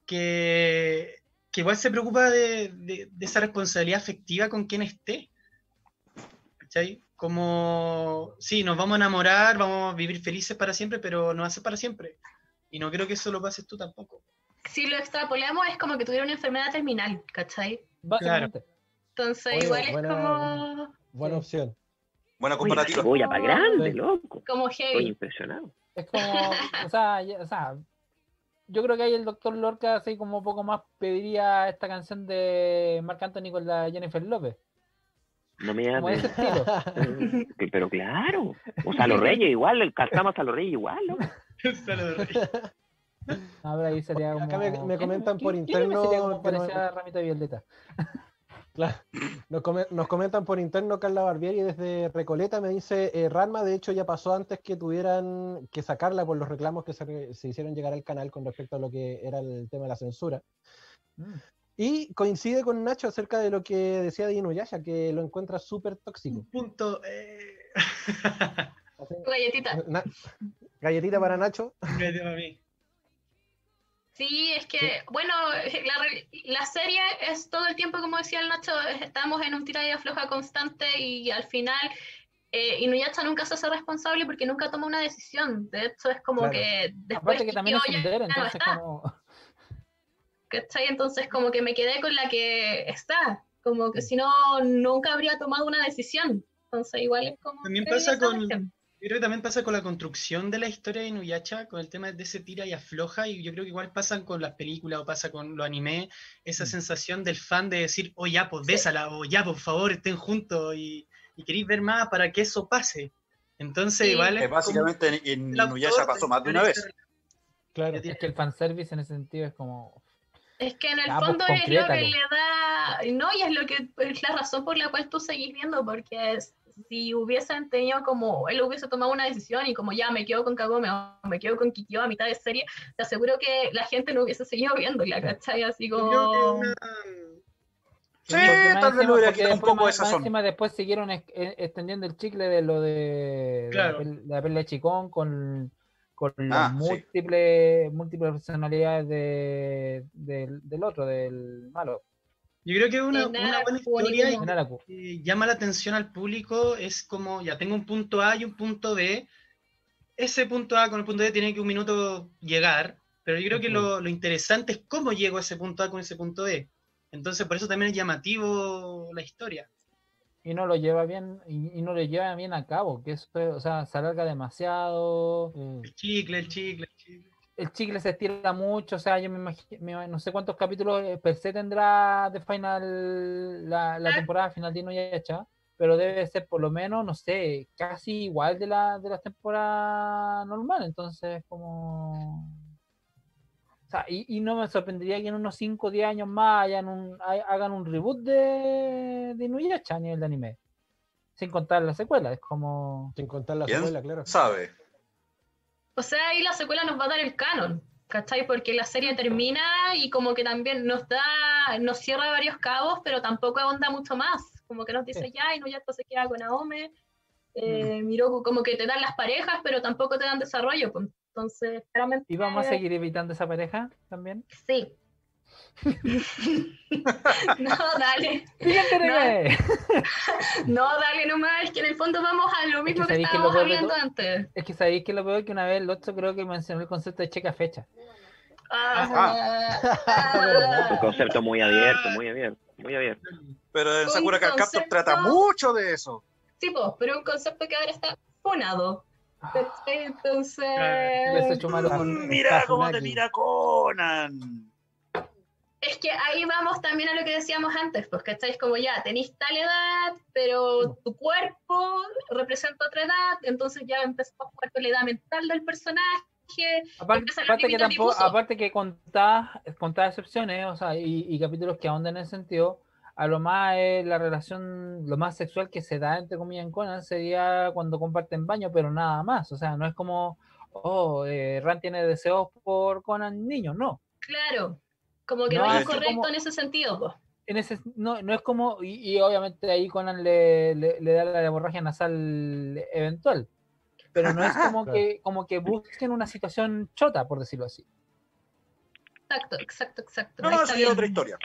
Speaker 2: que, que igual se preocupa de, de, de esa responsabilidad afectiva con quien esté. ¿Cachai? Como, sí, nos vamos a enamorar, vamos a vivir felices para siempre, pero no ser para siempre. Y no creo que eso lo pases tú tampoco.
Speaker 7: Si lo extrapolamos es como que tuviera una enfermedad terminal, ¿cachai?
Speaker 5: Básicamente.
Speaker 7: Entonces igual es como...
Speaker 1: Buena opción.
Speaker 4: Buena comparativa.
Speaker 3: Voy a para grande, loco.
Speaker 7: Como heavy. Estoy
Speaker 3: impresionado.
Speaker 5: Es como, o sea, o sea, yo creo que ahí el doctor Lorca así como un poco más pediría esta canción de Marc Anthony con la Jennifer López.
Speaker 3: No me llames. Pero claro. O sea, los reyes igual, calzamos a los reyes igual, ¿no?
Speaker 5: Ahora ahí sería
Speaker 1: Acá me, comentan por interno.
Speaker 5: parecía ramita violeta.
Speaker 1: Nos, comentan por interno Carla Barbieri desde Recoleta, me dice eh, Ranma, de hecho ya pasó antes que tuvieran que sacarla por los reclamos que se, se, hicieron llegar al canal con respecto a lo que era el tema de la censura. Mm. Y coincide con Nacho acerca de lo que decía de Inuyasha, que lo encuentra súper tóxico.
Speaker 2: Un punto. Eh...
Speaker 7: galletita.
Speaker 1: galletita para Nacho.
Speaker 2: Galletita para mí.
Speaker 7: Sí, es que, bueno, la, la, serie es todo el tiempo, como decía el Nacho, estamos en un tira y afloja constante y al final eh, Inuyasha nunca se hace responsable porque nunca toma una decisión. De hecho, es como que después
Speaker 5: Aparte que también es un entonces como...
Speaker 7: ¿Cachai? Entonces como que me quedé con la que está. Como que si no, nunca habría tomado una decisión. Entonces igual es como...
Speaker 2: También pasa con... Yo creo que también pasa con la construcción de la historia de Inuyasha, con el tema de ese tira y afloja, y yo creo que igual pasa con las películas o pasa con los anime, esa mm. sensación del fan de decir, oh ya, pues bésala, o ya, por favor, estén juntos, y, y queréis ver más para que eso pase. Entonces, igual.
Speaker 4: Es básicamente en Inuyasha pasó más de una vez.
Speaker 5: Claro, es que el fanservice en ese sentido es como.
Speaker 7: Es que en el pues, fondo es lo que le da. No, y es lo que es la razón por la cual tú seguís viendo, porque si hubiesen tenido como. Él hubiese tomado una decisión y como ya me quedo con Kagome o me quedo con Kikyo a mitad de serie, te aseguro que la gente no hubiese seguido viéndola, ¿cachai? Así como.
Speaker 4: Sí, tal vez lo hubiera un poco esa zona.
Speaker 5: Encima después siguieron extendiendo el chicle de lo de, la, pelea de Chicón con, con las ah, múltiples, múltiples personalidades de, del otro, del malo.
Speaker 2: Yo creo que una, una buena historia que llama la atención al público es como, ya tengo un punto A y un punto B. Ese punto A con el punto B tiene que un minuto llegar, pero yo creo que lo, lo interesante es cómo llego a ese punto A con ese punto B. Entonces, por eso también es llamativo la historia.
Speaker 5: Y no lo lleva bien, y, no lo lleva bien a cabo, que eso, o sea, se alarga demasiado.
Speaker 2: El chicle, el chicle, el chicle.
Speaker 5: El chicle se estira mucho, o sea, yo me imagino, no sé cuántos capítulos eh, per se tendrá de final la, la temporada final de Inuyasha, pero debe ser por lo menos, no sé, casi igual de la de la temporada normal, entonces como y, no me sorprendería que en unos 5 o 10 años más hayan un, hagan un reboot de, de Inuyasha a nivel de anime. Sin contar la secuela, es como.
Speaker 1: Sin contar la secuela, claro.
Speaker 4: Sabe.
Speaker 7: O sea, ahí la secuela nos va a dar el canon, ¿cachai? Porque la serie termina y como que también nos da, nos cierra varios cabos, pero tampoco ahonda mucho más. Como que nos dice, ya, Inuyasha se queda con Aome, eh, Miroku como que te dan las parejas, pero tampoco te dan desarrollo. Entonces, claramente.
Speaker 5: ¿Y vamos a seguir evitando esa pareja también?
Speaker 7: Sí. no, dale. No. dale nomás, es que en el fondo vamos a lo mismo que, estábamos hablando antes.
Speaker 5: Es que sabéis que lo peor que una vez el otro creo que mencionó el concepto de checa fecha.
Speaker 3: Ah, ah. un concepto muy abierto, muy abierto, muy abierto.
Speaker 4: Pero en Sakura Card Captor trata mucho de eso.
Speaker 7: Sí, pues, pero un concepto que ahora está Entonces.
Speaker 4: Mira cómo te mira Conan.
Speaker 7: Es que ahí vamos también a lo que decíamos antes, pues, estáis Como ya, tenéis tal edad, pero tu cuerpo representa otra edad, entonces ya empezamos a jugar con la edad mental del personaje.
Speaker 5: Aparte, que tampoco, aparte que contás, excepciones, o sea, y, y capítulos que ahondan en ese sentido, a lo más es la relación, lo más sexual que se da entre comillas en Conan sería cuando comparten baño, pero nada más. O sea, no es como, oh, eh, Ran tiene deseos por Conan niño, no.
Speaker 7: Claro, como que no, es correcto en ese sentido, pues.
Speaker 5: En ese, no, no es como, y, obviamente ahí Conan le, le, da la hemorragia nasal eventual, pero no es como que, como que busquen una situación chota, por decirlo así.
Speaker 7: Exacto, exacto, exacto.
Speaker 4: No, no, sería otra historia.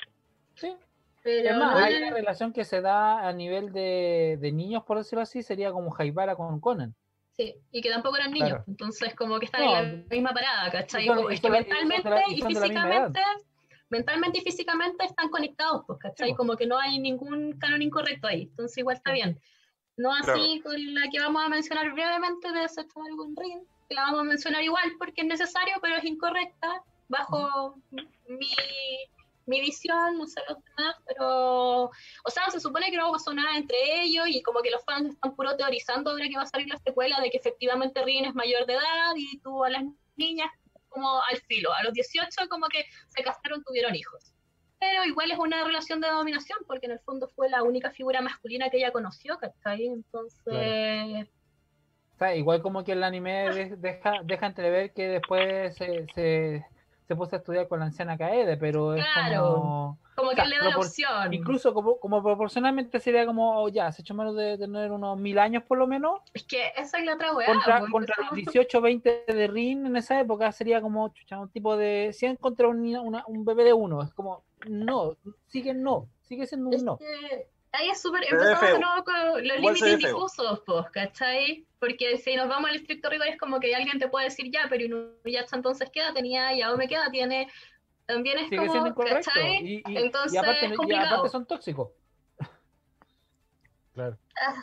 Speaker 5: Sí, pero hay una relación que se da a nivel de, niños, por decirlo así, sería como Jaibara con Conan.
Speaker 7: Sí, y que tampoco eran niños, entonces como que están en la misma parada, ¿cachai? es que mentalmente y físicamente, mentalmente y físicamente están conectados, pues, ¿cachai? Como que no hay ningún canon incorrecto ahí, entonces igual está bien. No así con la que vamos a mencionar brevemente de Sexo algún ring, que la vamos a mencionar igual porque es necesario, pero es incorrecta bajo mi mi visión, no sé los demás, pero, o sea, se supone que no pasó nada entre ellos y como que los fans están puro teorizando ahora que va a salir la secuela de que efectivamente Rin es mayor de edad y tuvo a las niñas como al filo. A los 18 como que se casaron, tuvieron hijos. Pero igual es una relación de dominación porque en el fondo fue la única figura masculina que ella conoció, ¿cachai? Entonces...
Speaker 5: O sea, igual como que el anime deja, deja entrever que después se se puso a estudiar con la anciana Kaede, pero es como...
Speaker 7: que le da la opción.
Speaker 5: Incluso como, como proporcionalmente sería como, oh, ya, se hecho menos de tener unos mil años por lo menos.
Speaker 7: Es que esa es la otra weá.
Speaker 5: Contra, contra los 18, 20 de Rin en esa época sería como chucha, un tipo de 100 contra un, un bebé de uno. Es como, no, sigue no, sigue siendo un no.
Speaker 7: Ahí es súper, empezamos de nuevo con los límites difusos, pues, ¿cachai? Porque si nos vamos al estricto rigor es como que alguien te puede decir ya, pero ya entonces queda, tenía, ya me queda, tiene también es como, siendo incorrecto. Y, Entonces, y aparte,
Speaker 5: y aparte son tóxicos.
Speaker 3: Claro. Ah.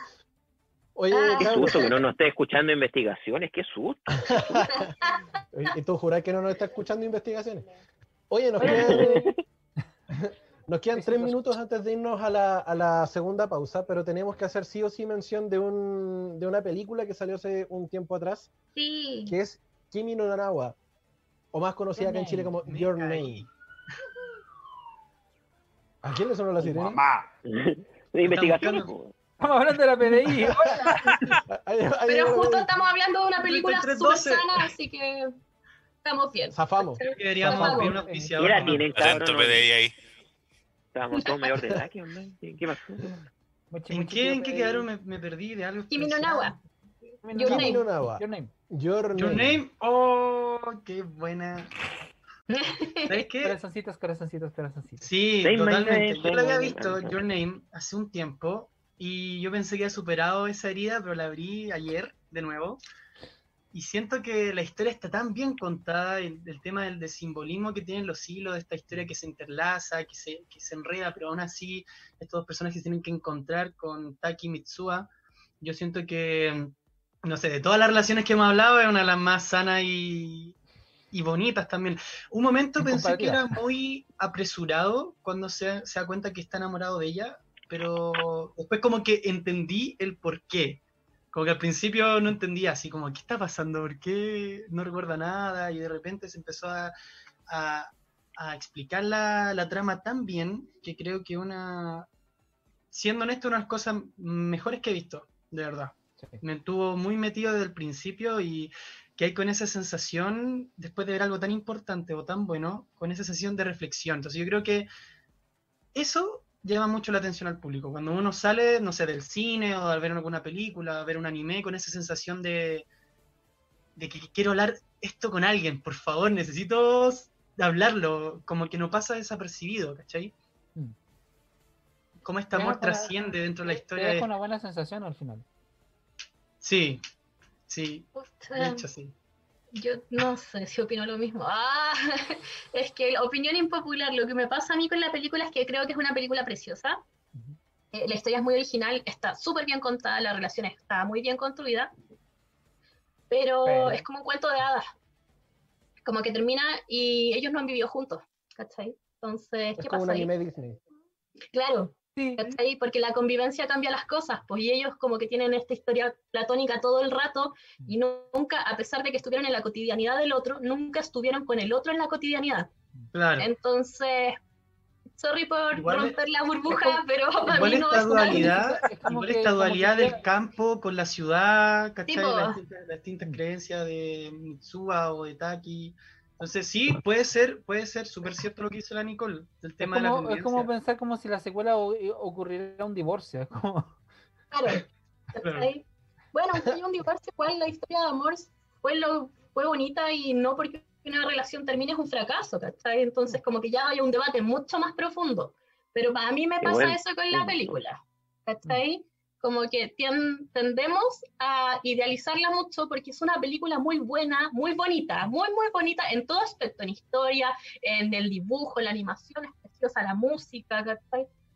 Speaker 3: Oye, ah. qué susto que no nos esté escuchando investigaciones, qué susto.
Speaker 1: ¿Y tú jurás que no nos está escuchando investigaciones? Oye, nos quedan, nos quedan tres minutos antes de irnos a la, a la, segunda pausa, pero tenemos que hacer sí o sí mención de, un, de una película que salió hace un tiempo atrás,
Speaker 7: sí.
Speaker 1: que es Kimi no Nanawa, o más conocida acá en Chile como Your Name. ¿A quién le sonó la sirena?
Speaker 3: Mamá. De investigación.
Speaker 5: Estamos hablando de la PDI.
Speaker 7: Pero justo estamos hablando de una película súper sana, así que estamos bien.
Speaker 1: Zafamos.
Speaker 2: Deberíamos abrir un
Speaker 3: auspiciador. Mira, tienen Atento PDI ahí. Estábamos todos mayor de edad. ¿Qué pasó?
Speaker 2: ¿En qué, ¿En qué quedaron? Me, me perdí de algo.
Speaker 7: Kimi no Nawa.
Speaker 1: Your name. Your name.
Speaker 2: Your name. Oh, qué buena.
Speaker 5: ¿Sabes qué? Corazoncitos, corazoncitos, corazoncitos.
Speaker 2: Sí, totalmente. Yo la había visto, Your Name, hace un tiempo y yo pensé que había superado esa herida, pero la abrí ayer de nuevo. Y siento que la historia está tan bien contada, el, tema del, simbolismo que tienen los hilos de esta historia que se interlaza, que se, que se enreda, pero aún así estos dos personajes tienen que encontrar con Taki Mitsuha. Yo siento que no sé, de todas las relaciones que hemos hablado, es una de las más sanas y, bonitas también. Un momento pensé que era muy apresurado cuando se, da cuenta que está enamorado de ella, pero después como que entendí el por qué. Como que al principio no entendía así como, ¿qué está pasando? ¿Por qué no recuerda nada? Y de repente se empezó a, explicar la, la, trama tan bien que creo que una, siendo honesto, una de las cosas mejores que he visto, de verdad. Me tuvo muy metido desde el principio y que hay con esa sensación, después de ver algo tan importante o tan bueno, con esa sensación de reflexión. Entonces yo creo que eso llama mucho la atención al público. Cuando uno sale, no sé, del cine o al ver alguna película, ver un anime, con esa sensación de, de que quiero hablar esto con alguien, por favor, necesito hablarlo, como que no pasa desapercibido, ¿cachai? Mm. Cómo este amor trasciende dentro de la historia.
Speaker 5: Es una buena sensación al final.
Speaker 2: Sí, sí. de hecho, sí.
Speaker 7: Yo no sé si opino lo mismo. Ah, es que la opinión impopular, lo que me pasa a mí con la película es que creo que es una película preciosa. Eh, la historia es muy original, está súper bien contada, la relación está muy bien construida, pero, es como un cuento de hadas. Como que termina y ellos no han vivido juntos, ¿cachai? Entonces, ¿qué
Speaker 1: pasa? Un anime Disney.
Speaker 7: Claro, porque la convivencia cambia las cosas, pues y ellos como que tienen esta historia platónica todo el rato y nunca, a pesar de que estuvieron en la cotidianidad del otro, nunca estuvieron con el otro en la cotidianidad.
Speaker 2: Claro.
Speaker 7: Entonces, sorry por romper la burbuja, pero para mí no
Speaker 2: esta es dualidad, igual esta dualidad del campo con la ciudad, ¿cachai? Las, distintas creencias de Mitsuba o de Taki. Entonces sí, puede ser, puede ser súper cierto lo que dice la Nicole, del tema
Speaker 5: es como,
Speaker 2: de la
Speaker 5: Es como pensar como si la secuela ocurriera un divorcio. Como...
Speaker 7: Claro. Bueno, hay un divorcio, ¿cuál la historia de amor fue, lo, fue bonita y no porque una relación termine es un fracaso, ¿cachai? Entonces como que ya hay un debate mucho más profundo. Pero para mí me pasa eso con la película, ¿cachai? Como que tendemos a idealizarla mucho porque es una película muy buena, muy bonita, muy, muy bonita en todo aspecto, en historia, en el dibujo, en la animación, es preciosa la música,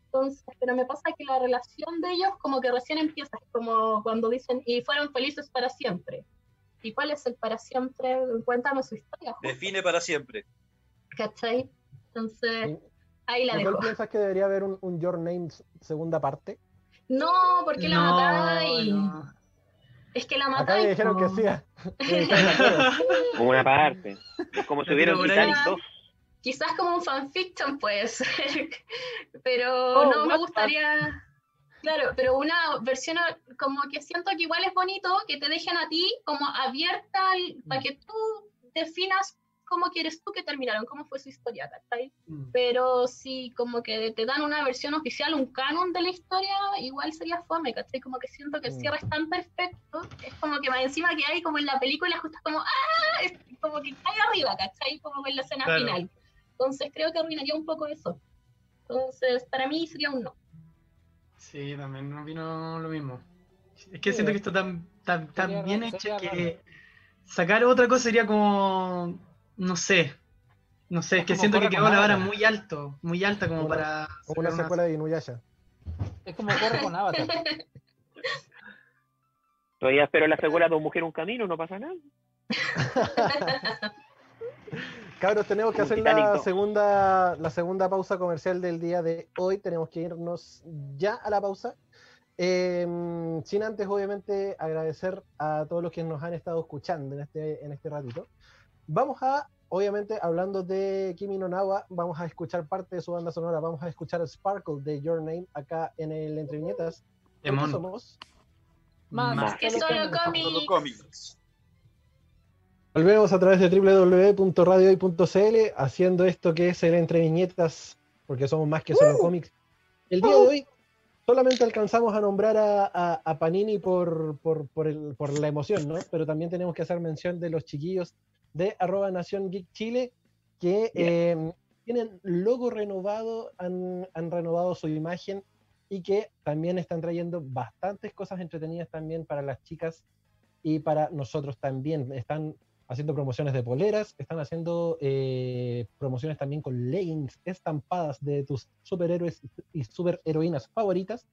Speaker 7: Entonces, pero me pasa que la relación de ellos como que recién empieza, es como cuando dicen, y fueron felices para siempre. ¿Y cuál es el para siempre? Cuéntame su historia.
Speaker 4: Define para siempre.
Speaker 7: ¿Cachai? Entonces, ahí la dejo.
Speaker 1: piensas que debería haber un, un Your Name segunda parte?
Speaker 7: No, porque la matáis. Es que la matáis.
Speaker 1: Acá dijeron que sí.
Speaker 3: Como una parte. Como si hubiera un Titanic 2.
Speaker 7: Quizás como un fanfiction puede ser. pero oh, no me gustaría. Claro, pero una versión como que siento que igual es bonito que te dejen a ti como abierta para que tú definas cómo quieres tú que terminaron, cómo fue su historia, ¿cachai? Mm. Pero si como que te dan una versión oficial, un canon de la historia, igual sería fome, ¿cachai? Como que siento que el mm. cierre es tan perfecto, es como que más encima que hay como en la película, justo como, ¡ah! Es como que cae arriba, ¿cachai? Como en la escena final. Entonces creo que arruinaría un poco eso. Entonces, para mí sería un no.
Speaker 2: Sí, también no vino lo mismo. Es que siento que está tan, tan, tan bien hecho que sacar otra cosa sería como, no sé, no sé, es que siento que quedó la vara muy alto, muy alta como, para...
Speaker 1: Como una secuela de Inuyasha.
Speaker 5: Es como corre con Avatar.
Speaker 3: Todavía espero la secuela de Dos Mujeres Un Camino, no pasa nada.
Speaker 1: Cabros, tenemos que hacer la segunda, la segunda pausa comercial del día de hoy. Tenemos que irnos ya a la pausa. Em, sin antes, obviamente, agradecer a todos los que nos han estado escuchando en este, en este ratito. Vamos a, obviamente, hablando de Kimi no Nawa, vamos a escuchar parte de su banda sonora. Vamos a escuchar Sparkle de Your Name acá en el Entre Viñetas.
Speaker 7: somos más, que, solo cómics.
Speaker 1: Volvemos a través de www.radiohoy.cl haciendo esto que es el Entre Viñetas, porque somos más que solo cómics. El día de hoy solamente alcanzamos a nombrar a, Panini por, por, la emoción, ¿no? Pero también tenemos que hacer mención de los chiquillos de arroba Nación Geek Chile, que eh, tienen logo renovado, han, han renovado su imagen y que también están trayendo bastantes cosas entretenidas también para las chicas y para nosotros también. Están haciendo promociones de poleras, están haciendo eh, promociones también con leggings estampadas de tus superhéroes y superheroínas favoritas.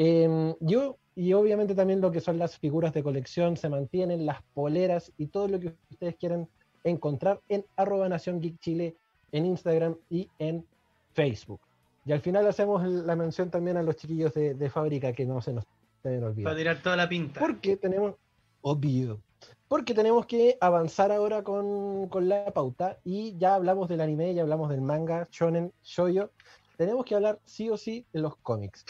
Speaker 1: Em, yo, y obviamente también lo que son las figuras de colección se mantienen, las poleras y todo lo que ustedes quieran encontrar en arroba Nación Geek Chile, en Instagram y en Facebook. Y al final hacemos la mención también a los chiquillos de, fábrica que no se nos deben olvidar.
Speaker 2: Para tirar toda la pinta.
Speaker 1: Porque tenemos, obvio, porque tenemos que avanzar ahora con, la pauta y ya hablamos del anime, ya hablamos del manga, shonen, shoyo. Tenemos que hablar sí o sí de los cómics.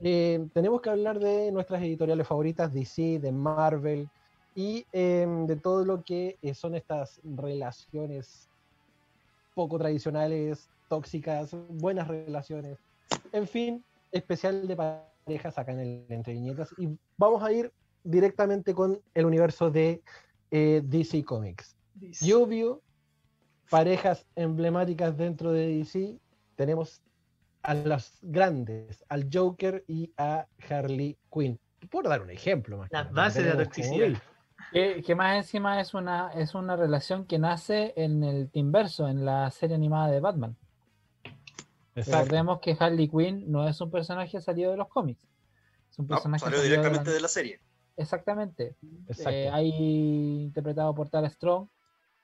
Speaker 1: Eh, tenemos que hablar de nuestras editoriales favoritas, DC, de Marvel y em, de todo lo que eh, son estas relaciones poco tradicionales, tóxicas, buenas relaciones. En fin, especial de parejas acá en el Entre Viñetas. Y vamos a ir directamente con el universo de eh, DC Comics. Y obvio, parejas emblemáticas dentro de DC, tenemos a las grandes, al Joker y a Harley Quinn. Por dar un ejemplo más.
Speaker 2: La base de la toxicidad.
Speaker 5: Que, más encima es una, es una relación que nace en el Teamverso, en la serie animada de Batman. Recordemos que Harley Quinn no es un personaje salido de los cómics. Es un personaje
Speaker 4: salió directamente de la serie.
Speaker 5: Exactamente. Eh, ahí interpretado por Tara Strong,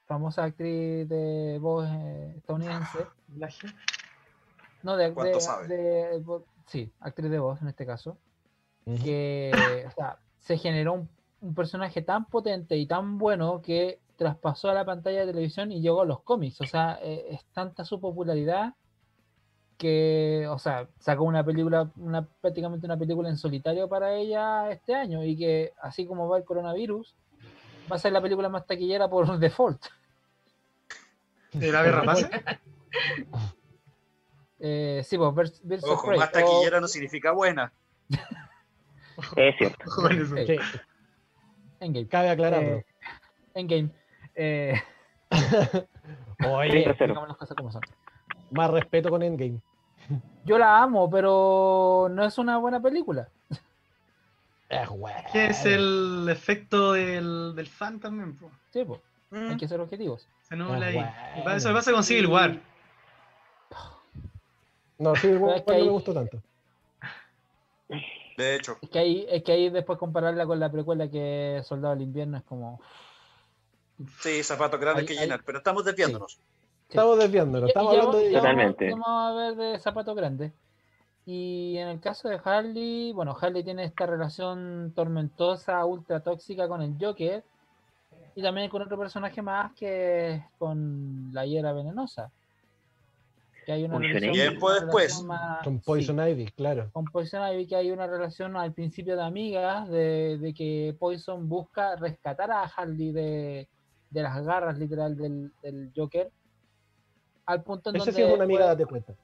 Speaker 5: famosa actriz de voz eh, estadounidense. No, de, sí, actriz de voz en este caso. Que se generó un, un, personaje tan potente y tan bueno que traspasó a la pantalla de televisión y llegó a los cómics. O sea, eh, es tanta su popularidad que, o sea, sacó una película, una, prácticamente una película en solitario para ella este año y que así como va el coronavirus, va a ser la película más taquillera por default.
Speaker 2: ¿De la guerra pasa?
Speaker 5: eh, sí, pues
Speaker 4: Ojo, más taquillera no significa buena.
Speaker 3: es cierto.
Speaker 5: Sí. Endgame.
Speaker 1: Cabe aclararlo.
Speaker 5: Eh, Endgame. Eh...
Speaker 1: Oye, las cosas como son. Más respeto con Endgame.
Speaker 5: Yo la amo, pero no es una buena película.
Speaker 1: Es
Speaker 2: es el efecto del, del fan también,
Speaker 5: Sí, pues. Hay que ser objetivos.
Speaker 2: Se no bueno. Eso pasa con Civil War.
Speaker 1: No, Civil War no me gustó tanto.
Speaker 4: De hecho.
Speaker 5: Es que, ahí, es que ahí después compararla con la precuela que Soldado del Invierno es como.
Speaker 4: Sí, zapatos grandes que llenar, pero estamos desviándonos.
Speaker 1: Estamos desviándolo, estamos hablando de...
Speaker 3: Totalmente.
Speaker 5: Vamos a ver de zapatos grandes. Y en el caso de Harley, bueno, Harley tiene esta relación tormentosa, ultra tóxica con el Joker. Y también con otro personaje más que es con la hiera venenosa. Que hay una
Speaker 4: relación, después.
Speaker 1: con Poison Ivy, claro.
Speaker 5: Con Poison Ivy, que hay una relación al principio de amigas, de, de que Poison busca rescatar a Harley de, de las garras literal del, del Joker. Al punto en donde.
Speaker 1: sí es una amiga, date cuenta.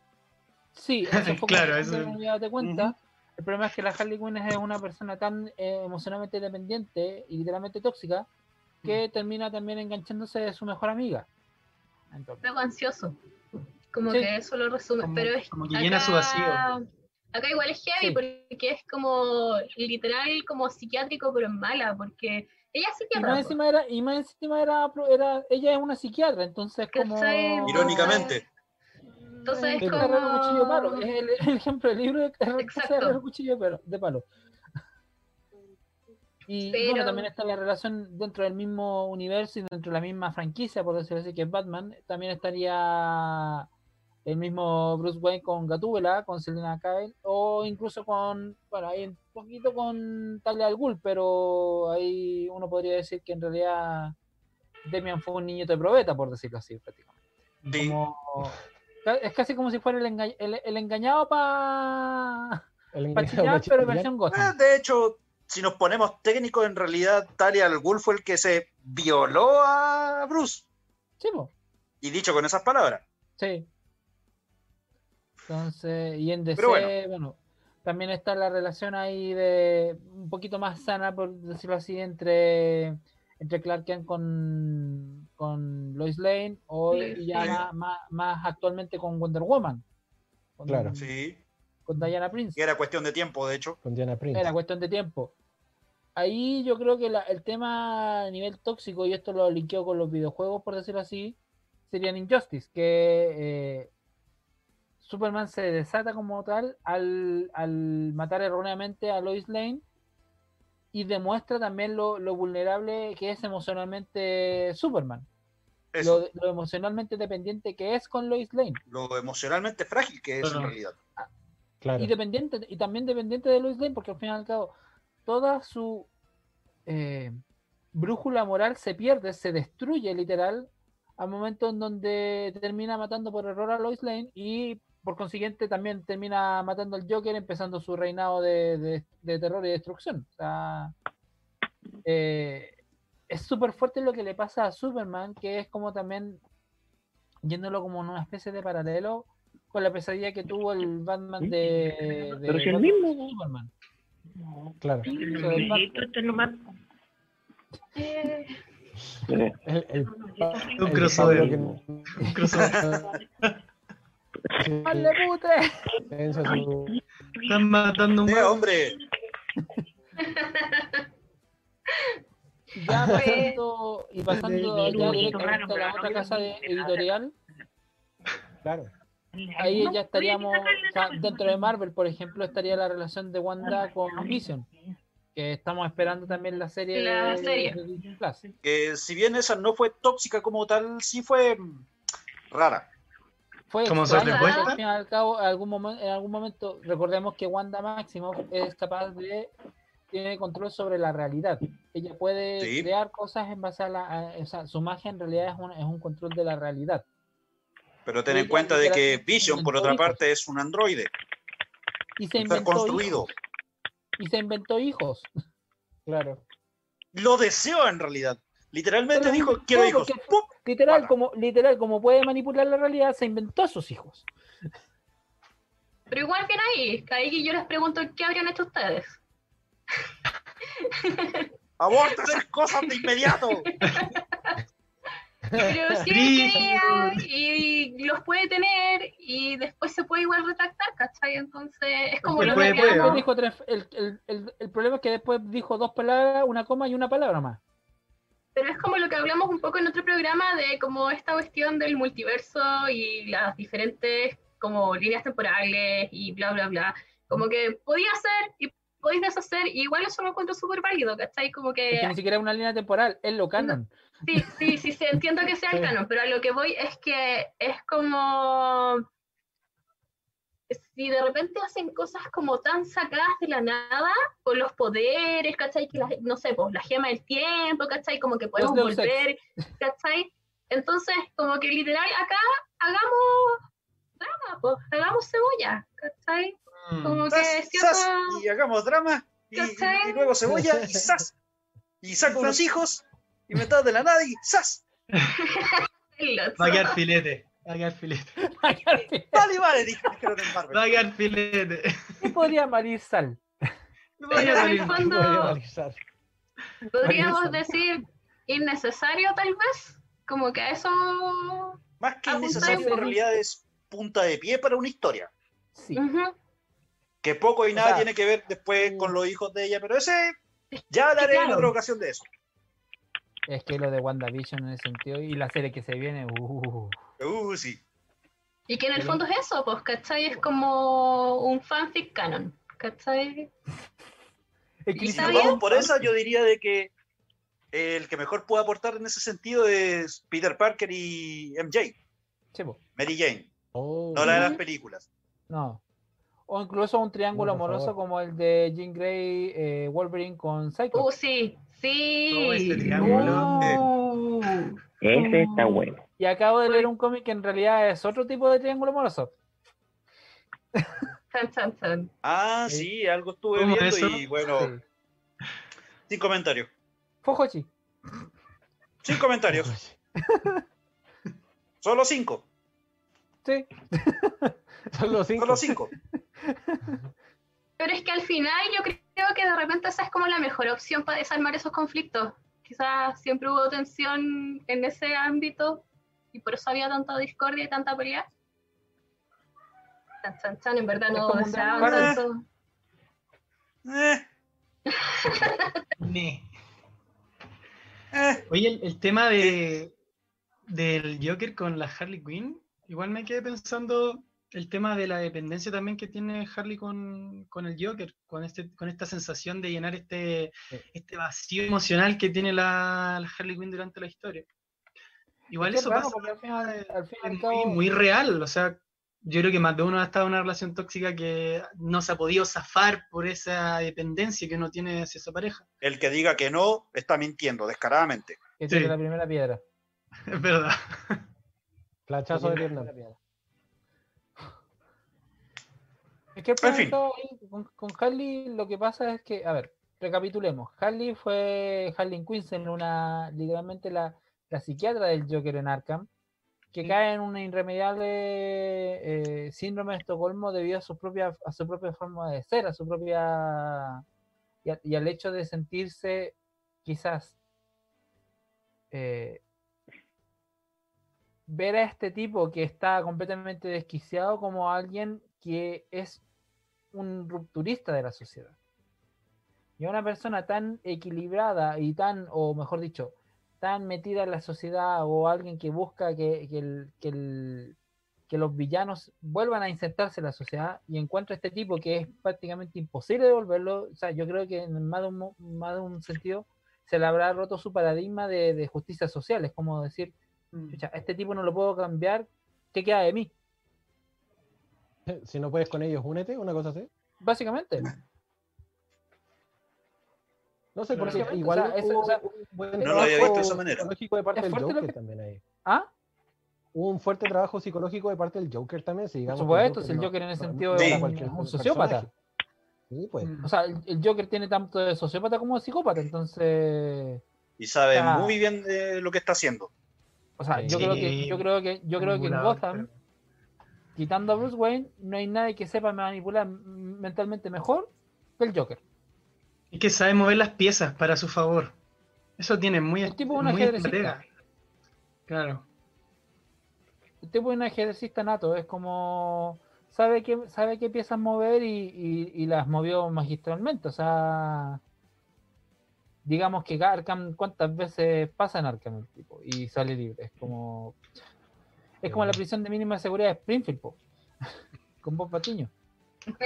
Speaker 5: Sí, eso fue
Speaker 2: Claro, eso-
Speaker 5: una amiga, date cuenta. El problema es que la Harley Quinn es una persona tan eh, emocionalmente dependiente y literalmente tóxica que termina también enganchándose de su mejor amiga. Entonces,
Speaker 7: Luego ansioso. Como
Speaker 5: Sí.
Speaker 7: que eso lo resume.
Speaker 2: Como-
Speaker 7: pero es
Speaker 2: como que llena su vacío.
Speaker 7: Acá igual es heavy
Speaker 5: Sí.
Speaker 7: porque es como literal como psiquiátrico pero en mala porque ella es
Speaker 5: y
Speaker 7: psiquiatra.
Speaker 5: más
Speaker 7: po.
Speaker 5: encima era, y más encima era, era, ella es una psiquiatra, entonces como.
Speaker 4: Irónicamente.
Speaker 7: Entonces
Speaker 5: es
Speaker 7: es
Speaker 5: como cuchillo de palo, es el, el ejemplo del libro de
Speaker 7: Exacto.
Speaker 5: cuchillo de palo. de palo. Y
Speaker 7: Pero-
Speaker 5: bueno, también está la relación dentro del mismo universo y dentro de la misma franquicia, por decirlo así, que es Batman. También estaría el mismo Bruce Wayne con Gatúbela, con Selena Kyle, o incluso con, bueno, ahí un poquito con Talia al Ghul, pero ahí uno podría decir que en realidad Demian fue un niño de probeta, por decirlo así, prácticamente. Como- es casi como si fuera el, enga- el- el engañado para
Speaker 1: El
Speaker 5: pa
Speaker 1: machillar.
Speaker 5: pero versión
Speaker 4: Eh,
Speaker 5: Gotham.
Speaker 4: de hecho, si nos ponemos técnicos, en realidad Talia al Ghul fue el que se violó a Bruce.
Speaker 5: Sí, po.
Speaker 4: Y dicho con esas palabras.
Speaker 5: Sí. Entonces, y en DC, bueno.
Speaker 4: bueno.
Speaker 5: también está la relación ahí de un poquito más sana, por decirlo así, entre, entre Clark Kent con, con Lois Lane o
Speaker 7: Lois
Speaker 5: y ya más, más, más actualmente con Wonder Woman. Con,
Speaker 1: Claro.
Speaker 4: Sí.
Speaker 5: con Diana Prince.
Speaker 4: Que era cuestión de tiempo, de hecho.
Speaker 1: Con Diana Prince.
Speaker 5: Era cuestión de tiempo. Ahí yo creo que la- el tema a nivel tóxico, y esto lo linkeo con los videojuegos, por decirlo así, serían Injustice, que eh, Superman se desata como tal al, al matar erróneamente a Lois Lane y demuestra también lo, lo vulnerable que es emocionalmente Superman, lo, lo emocionalmente dependiente que es con Lois Lane.
Speaker 4: Lo, emocionalmente frágil que es en realidad.
Speaker 1: Claro.
Speaker 5: y dependiente y también dependiente de Lois Lane porque al fin y al cabo toda su eh, brújula moral se pierde se destruye literal al momento en donde termina matando por error a Lois Lane y por consiguiente también termina matando al Joker empezando su reinado de, de- de terror y destrucción o sea eh, es súper fuerte lo que le pasa a Superman que es como también yéndolo como en una especie de paralelo con la pesadilla que tuvo el Batman de, de
Speaker 3: Pero si el mismo,
Speaker 5: Superman.
Speaker 1: Claro.
Speaker 3: No
Speaker 7: Eh,
Speaker 1: El, el,
Speaker 2: Un
Speaker 1: el
Speaker 2: crossover. Un crossover.
Speaker 5: ¡Vale, pute!
Speaker 1: piensa su-
Speaker 2: Están matando un
Speaker 4: hombre,
Speaker 5: Ya pasando, y pasando
Speaker 1: De- de-
Speaker 5: ya
Speaker 1: de-
Speaker 5: directamente a la otra casa de- editorial,
Speaker 1: Claro.
Speaker 5: ahí ya estaríamos, o sea, dentro de Marvel, por ejemplo, estaría la relación de Wanda con Vision, que estamos esperando también la serie
Speaker 7: La
Speaker 5: de,
Speaker 7: serie.
Speaker 5: de Disney Plus.
Speaker 4: que si bien esa no fue tóxica como tal, sí fue mm, rara.
Speaker 5: Fue al fin y al cabo, algún momento, en algún momento, recordemos que Wanda Maximoff es capaz de, tiene control sobre la realidad. Ella puede
Speaker 4: Sí.
Speaker 5: crear cosas en base a la, a- o sea, su magia en realidad es un, es un control de la realidad.
Speaker 4: Pero ten en
Speaker 5: Ella
Speaker 4: cuenta de que Vision, por otra
Speaker 5: hijos.
Speaker 4: parte, es un androide.
Speaker 5: Y se inventó
Speaker 4: construido.
Speaker 5: hijos. Y se inventó hijos.
Speaker 1: Claro.
Speaker 4: Lo deseó en realidad. Literalmente
Speaker 5: Pero
Speaker 4: dijo, quiero hijos.
Speaker 5: porque-
Speaker 4: ¡Pum!
Speaker 5: Literal, como, literal, como puede manipular la realidad, se inventó a sus hijos.
Speaker 7: pero igual bien ahí, ahí yo les pregunto qué habrían hecho ustedes.
Speaker 4: Aborta esas cosas de inmediato.
Speaker 7: Pero si él
Speaker 2: Brígido.
Speaker 7: quería y los puede tener y después se puede igual retractar, ¿cachai? Entonces es como lo que.
Speaker 2: ¿no?
Speaker 5: Dijo tres- el, el- el- el problema es que después dijo dos palabras, una coma y una palabra más.
Speaker 7: Pero es como lo que hablamos un poco en otro programa de como esta cuestión del multiverso y las diferentes como líneas temporales y bla, bla, bla. Como que podía ser y podéis deshacer, y igual eso lo encuentro súper válido, ¿cachai? Como
Speaker 5: Es que
Speaker 7: que
Speaker 5: ni siquiera es una línea temporal, es lo canon.
Speaker 7: sí, sí, sí, sí, entiendo que sea el canon, pero a lo que voy es que es como si de repente hacen cosas como tan sacadas de la nada, con los poderes, ¿cachai? Que la- no sé, pues la gema del tiempo, ¿cachai? Como que podemos
Speaker 5: Ex.
Speaker 7: volver, ¿cachai? Entonces, como que literal acá hagamos drama, pues, hagamos cebolla, ¿cachai?
Speaker 2: Mm.
Speaker 7: Como que
Speaker 4: ¡Zas!
Speaker 7: cierto...
Speaker 4: ¡Zas! Y hagamos drama. Y, y luego cebolla y ¡zas! Y saca unos hijos inventado de la nada y ¡zas!
Speaker 2: Va a quedar filete. Va a quedar filete.
Speaker 4: Vale, vale, dijeron en Marvel.
Speaker 2: Va a quedar filete.
Speaker 5: ¿Qué podría malir sal?
Speaker 7: Pero en el fondo, podríamos decir innecesario tal vez, como que eso...
Speaker 4: Más que innecesario, en realidad es punta de pie para una historia.
Speaker 5: Sí.
Speaker 4: Que poco y
Speaker 5: O
Speaker 4: nada
Speaker 5: sea,
Speaker 4: tiene que ver después con los hijos de ella, pero ese ya hablaré en otra ocasión de eso.
Speaker 5: Es que lo de WandaVision en ese sentido y la serie que se viene, uh,
Speaker 4: Uh, sí.
Speaker 7: Y que en el fondo es eso, pues, ¿cachai? Es como un fanfic canon, ¿cachai? ¿Y
Speaker 4: si nos vamos por esa, yo diría de que el que mejor puede aportar en ese sentido es Peter Parker y MJ,
Speaker 5: po,
Speaker 4: Mary Jane,
Speaker 1: Oh,
Speaker 4: no la de las películas.
Speaker 5: no. O incluso un triángulo amoroso como el de Jean Grey, eh, Wolverine con Cyclops.
Speaker 7: Uh, sí, sí.
Speaker 2: Oh, ese triángulo.
Speaker 3: Ese está bueno.
Speaker 5: Y acabo de leer un cómic que en realidad es otro tipo de triángulo amoroso.
Speaker 7: Chan, chan, chan.
Speaker 4: Ah,
Speaker 5: Sí.
Speaker 4: sí, algo estuve
Speaker 2: ¿Cómo
Speaker 4: viendo
Speaker 2: eso?
Speaker 4: y bueno,
Speaker 5: Sí.
Speaker 4: sin comentarios.
Speaker 5: Fojochi.
Speaker 4: Sin comentarios, solo cinco,
Speaker 5: Sí.
Speaker 1: Son los cinco.
Speaker 4: solo cinco.
Speaker 7: Pero es que al final yo creo que de repente esa es como la mejor opción para desarmar esos conflictos. Quizás siempre hubo tensión en ese ámbito y por eso había tanta discordia y tanta pelea. Chan, chan, chan, en verdad no
Speaker 4: drama.
Speaker 7: tanto.
Speaker 4: Eh, eh.
Speaker 2: Oye, el, el tema de del Joker con la Harley Quinn, igual me quedé pensando el tema de la dependencia también que tiene Harley con, con el Joker, con este, con esta sensación de llenar este, este vacío emocional que tiene la, la Harley Quinn durante la historia. Igual
Speaker 5: Es
Speaker 2: eso
Speaker 5: es raro
Speaker 2: pasa
Speaker 5: porque al final- al fin y al
Speaker 2: es
Speaker 5: cabo-
Speaker 2: muy, muy real, o sea, yo creo que más de uno ha estado en una relación tóxica que no se ha podido zafar por esa dependencia que uno tiene hacia esa pareja.
Speaker 4: El que diga que no está mintiendo descaradamente.
Speaker 5: Que
Speaker 2: Sí.
Speaker 5: tiene la primera piedra.
Speaker 2: Es verdad.
Speaker 1: Flachazo de
Speaker 5: La
Speaker 1: Vietnam.
Speaker 5: Es que el
Speaker 4: En fin.
Speaker 5: con, con Harley lo que pasa es que, a ver, recapitulemos. Harley fue Harley Quinn en una, literalmente la, la psiquiatra del Joker en Arkham, que cae en una irremediable eh, síndrome de Estocolmo debido a su propia, a su propia forma de ser, a su propia y, a- y al hecho de sentirse quizás eh, ver a este tipo que está completamente desquiciado como alguien que es un rupturista de la sociedad. Y a una persona tan equilibrada y tan, o mejor dicho, tan metida en la sociedad o alguien que busca que, que el- que el- que los villanos vuelvan a insertarse en la sociedad y encuentra este tipo que es prácticamente imposible devolverlo. O sea, yo creo que en más de un, más de un sentido se le habrá roto su paradigma de, de justicia social. Es como decir, "Chucha, este tipo no lo puedo cambiar, ¿qué queda de mí?
Speaker 1: Si no puedes con ellos, únete, una cosa así.
Speaker 5: Básicamente.
Speaker 1: No sé, porque igual
Speaker 5: o sea, es- o sea,
Speaker 1: un buen
Speaker 5: no
Speaker 4: lo había visto de esa manera.
Speaker 1: psicológico de parte
Speaker 5: Es
Speaker 1: del Joker
Speaker 5: que-
Speaker 1: también ahí.
Speaker 5: ¿Ah?
Speaker 1: Hubo un fuerte trabajo psicológico de parte del Joker también, si
Speaker 5: Por
Speaker 1: digamos. que
Speaker 5: supuesto, el
Speaker 1: no-
Speaker 5: Joker en
Speaker 1: no-
Speaker 5: sentido
Speaker 1: era
Speaker 5: un, sociópata.
Speaker 1: Sí, pues.
Speaker 2: Mm.
Speaker 5: O sea, el, el Joker tiene tanto de sociópata como de psicópata, entonces,
Speaker 4: Y sabe
Speaker 5: Ah.
Speaker 4: muy bien de lo que está haciendo.
Speaker 5: o sea, yo
Speaker 2: Sí.
Speaker 5: creo que yo creo que yo creo que en Gotham, quitando a Bruce Wayne, no hay nadie que sepa manipular mentalmente mejor que el Joker.
Speaker 2: Es que sabe mover las piezas para su favor. Eso tiene muy,
Speaker 5: El tipo es un
Speaker 2: muy
Speaker 5: ajedrecista.
Speaker 2: estratega. Claro.
Speaker 5: El tipo es un ajedrecista nato, es como sabe qué sabe qué piezas mover y, y- y las movió magistralmente, o sea, digamos que Arkham cuántas veces pasa en Arkham el tipo y sale libre, es como es como la prisión de mínima seguridad de Springfield, po, con Bob Patiño.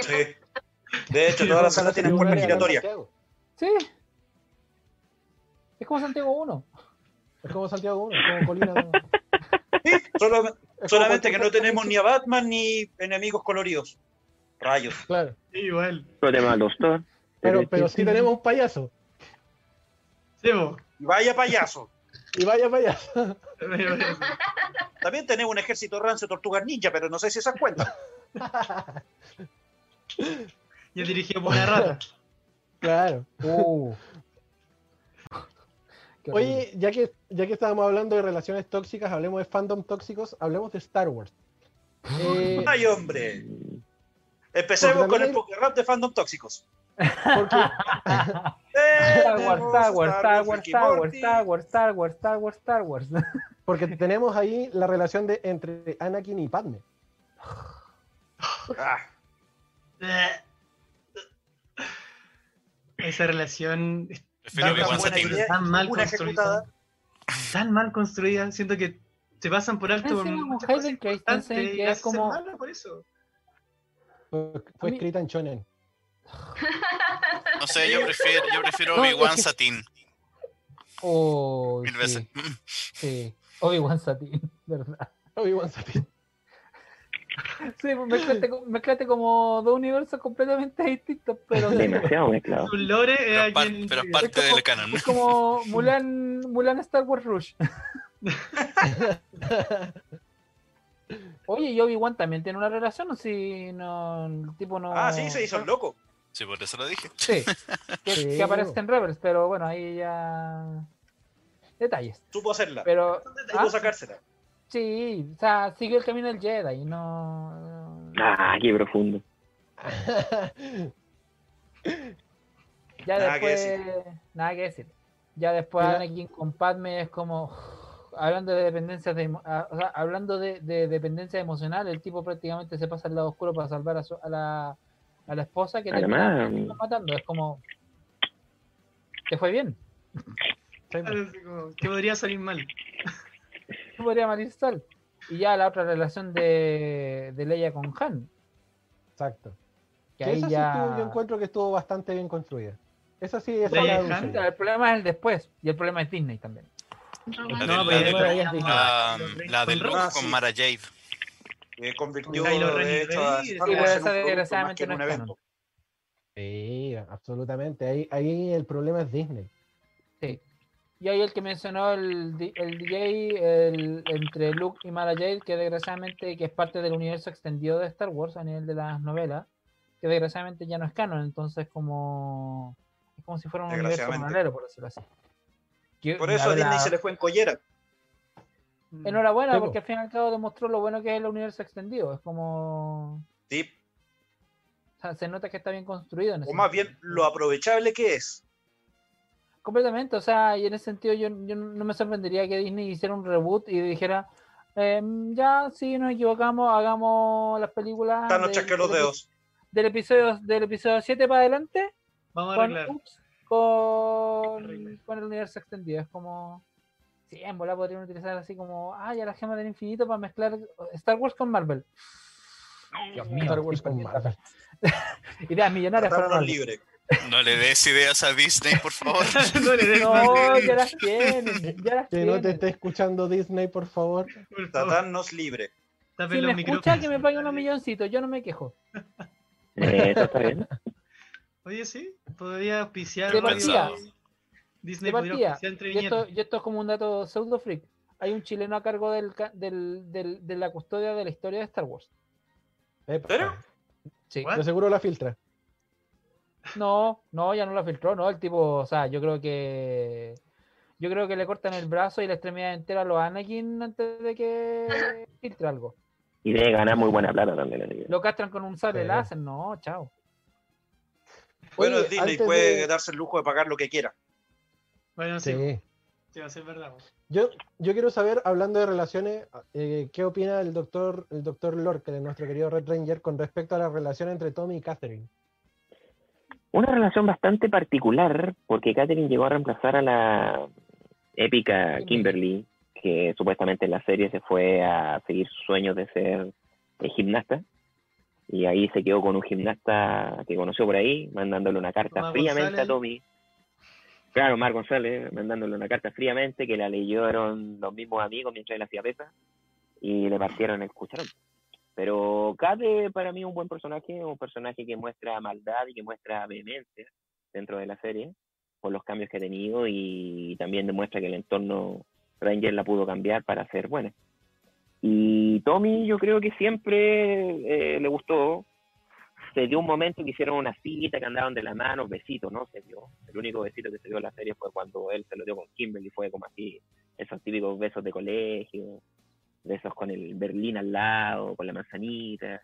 Speaker 4: Sí. De hecho, todas las salas tienen
Speaker 1: Un
Speaker 4: puerta
Speaker 5: Sí. Es como Santiago 1.
Speaker 1: Es como Santiago 1, es como Colina.
Speaker 4: Sí, solo-
Speaker 1: es como
Speaker 4: solamente que no tenemos ni a Batman ni enemigos coloridos. Rayos.
Speaker 1: Claro,
Speaker 2: Sí, igual.
Speaker 3: Doctor.
Speaker 1: pero, pero sí tenemos un payaso.
Speaker 2: Sí.
Speaker 4: Y vaya payaso.
Speaker 1: Y vaya payaso.
Speaker 4: También tenemos un ejército rancio de tortugas ninja, pero no sé si esas cuentan.
Speaker 2: Y es dirigido por una rata.
Speaker 1: Claro.
Speaker 5: Uh.
Speaker 1: Oye, ya que, ya que estábamos hablando de relaciones tóxicas, hablemos de fandom tóxicos, hablemos de Star Wars.
Speaker 4: Eh, ¡Ay, hombre! Empecemos con el rap de fandom tóxicos. Porque...
Speaker 5: Star Wars, Star Wars, Star Wars, Star Wars, Star Wars, Star Wars, Star Wars, Star Wars.
Speaker 1: Porque tenemos ahí la relación de entre Anakin y Padme.
Speaker 2: Ah. Esa relación
Speaker 8: tan,
Speaker 2: tan mal construida. Tan mal construida. Siento que se pasan por alto por muchas cosas
Speaker 5: que es como...
Speaker 2: por eso.
Speaker 1: Fue, escrita en Shonen.
Speaker 8: No sé, yo prefiero, yo prefiero Obi-Wan Satin.
Speaker 5: Oh,
Speaker 8: Mil veces.
Speaker 5: Sí, Obi-Wan Satin, ¿verdad?
Speaker 1: Obi-Wan Satin.
Speaker 5: Sí, mezclate, mezclate, como dos universos completamente distintos, pero.
Speaker 3: Demasiado mezclado.
Speaker 2: Su lore
Speaker 8: pero, par, pero es parte
Speaker 5: es como,
Speaker 8: del canon.
Speaker 5: Es como Mulan, Mulan Star Wars Rush. Oye, y Obi-Wan también tiene una relación, o si no, el tipo no.
Speaker 4: Ah, sí, se hizo el loco.
Speaker 8: Sí, por eso lo dije.
Speaker 5: Sí, que, sí. que aparece en Rebels, pero bueno, ahí ya. Detalles.
Speaker 4: Supo hacerla.
Speaker 5: Pero.
Speaker 4: Supo ¿ah? sacársela.
Speaker 5: Sí, o sea, siguió el camino del Jedi y no.
Speaker 3: Ah, qué profundo.
Speaker 5: ya nada después. Que nada que decir. Ya después Anakin con Padme es como. Hablando de dependencia de, o sea, hablando de, de, dependencia emocional, el tipo prácticamente se pasa al lado oscuro para salvar a, su, a la a la esposa que
Speaker 3: Además,
Speaker 5: le está matando. Es como. ¿Te fue bien?
Speaker 2: que podría salir mal.
Speaker 5: ¿Qué podría mal? Y ya la otra relación de, de Leia con Han.
Speaker 1: Exacto. Que, ahí esa ya... sí estuvo, yo encuentro que estuvo bastante bien construida. Esa sí es la
Speaker 5: Han, El problema es el después. Y el problema es Disney también.
Speaker 8: La, no, de, la, de, la, la del Luke con Mara Jade
Speaker 4: que convirtió de hecho a Star
Speaker 5: Wars desgraciadamente en un evento.
Speaker 1: Sí, absolutamente. Ahí, ahí el problema es Disney.
Speaker 5: Sí. Y ahí el que mencionó el, el DJ el, entre Luke y Mara Jade, que desgraciadamente que es parte del universo extendido de Star Wars a nivel de las novelas, que desgraciadamente ya no es canon, entonces como es como si fuera un universo paralelo, por decirlo así.
Speaker 4: por eso a Disney se le fue en collera.
Speaker 5: Mm. Enhorabuena, porque al fin y al cabo demostró lo bueno que es el universo extendido. Es como.
Speaker 4: Sí.
Speaker 5: O sea, se nota que está bien construido.
Speaker 4: o más bien lo aprovechable que es.
Speaker 5: Completamente, o sea, y en ese sentido yo, yo no me sorprendería que Disney hiciera un reboot y dijera, ehm, ya, si nos equivocamos, hagamos las películas.
Speaker 4: Del, del, los dedos.
Speaker 5: Del episodio, del episodio 7 para adelante.
Speaker 2: Vamos a arreglar.
Speaker 5: Con, con, con el universo extendido. Es como Sí, en bola podrían utilizar así como, ah, ya la gema del infinito para mezclar Star Wars con Marvel.
Speaker 1: Dios mío, Star Wars con Marvel.
Speaker 5: Ideas millonarias para
Speaker 4: Marvel. libre.
Speaker 8: No le des ideas a Disney, por favor.
Speaker 5: no le des no, ya las tienen. Ya las
Speaker 1: que
Speaker 5: tienen.
Speaker 1: no te esté escuchando Disney, por favor.
Speaker 4: Tatarnos libre.
Speaker 5: Si me escucha, que me pague unos milloncitos, yo no me quejo.
Speaker 3: Eh, está bien.
Speaker 2: Oye, sí, podría auspiciar.
Speaker 5: De partida, Disney de partida, y esto, y esto es como un dato pseudo freak. Hay un chileno a cargo del, del, del, de la custodia de la historia de Star Wars.
Speaker 4: ¿Pero?
Speaker 5: Sí.
Speaker 1: De seguro la filtra.
Speaker 5: No, no, ya no la filtró, no. El tipo, o sea, yo creo que. Yo creo que le cortan el brazo y la extremidad entera a los Anakin antes de que filtre algo.
Speaker 3: Y debe ganar muy buena plata también.
Speaker 5: Lo castran con un sable láser, no, chao.
Speaker 4: Bueno, Oye, Disney puede de... darse el lujo de pagar lo que quiera.
Speaker 2: Bueno, sí. sí. sí va a ser verdad.
Speaker 1: Yo, yo quiero saber, hablando de relaciones, eh, ¿qué opina el doctor, el doctor Lorca, de nuestro querido Red Ranger, con respecto a la relación entre Tommy y Catherine?
Speaker 3: Una relación bastante particular, porque Catherine llegó a reemplazar a la épica Kimberly, que supuestamente en la serie se fue a seguir sus sueños de ser eh, gimnasta. Y ahí se quedó con un gimnasta que conoció por ahí, mandándole una carta fríamente González. a Tommy Claro, Mar González mandándole una carta fríamente que la leyeron los mismos amigos mientras él hacía pesa y le partieron el cucharón. Pero Kate para mí es un buen personaje, un personaje que muestra maldad y que muestra vehemencia dentro de la serie por los cambios que ha tenido y también demuestra que el entorno Ranger la pudo cambiar para ser buena. Y Tommy yo creo que siempre eh, le gustó se dio un momento que hicieron una cita, que andaban de la mano, besitos, no se dio. El único besito que se dio en la serie fue cuando él se lo dio con Kimberly, fue como así, esos típicos besos de colegio, besos con el Berlín al lado, con la manzanita,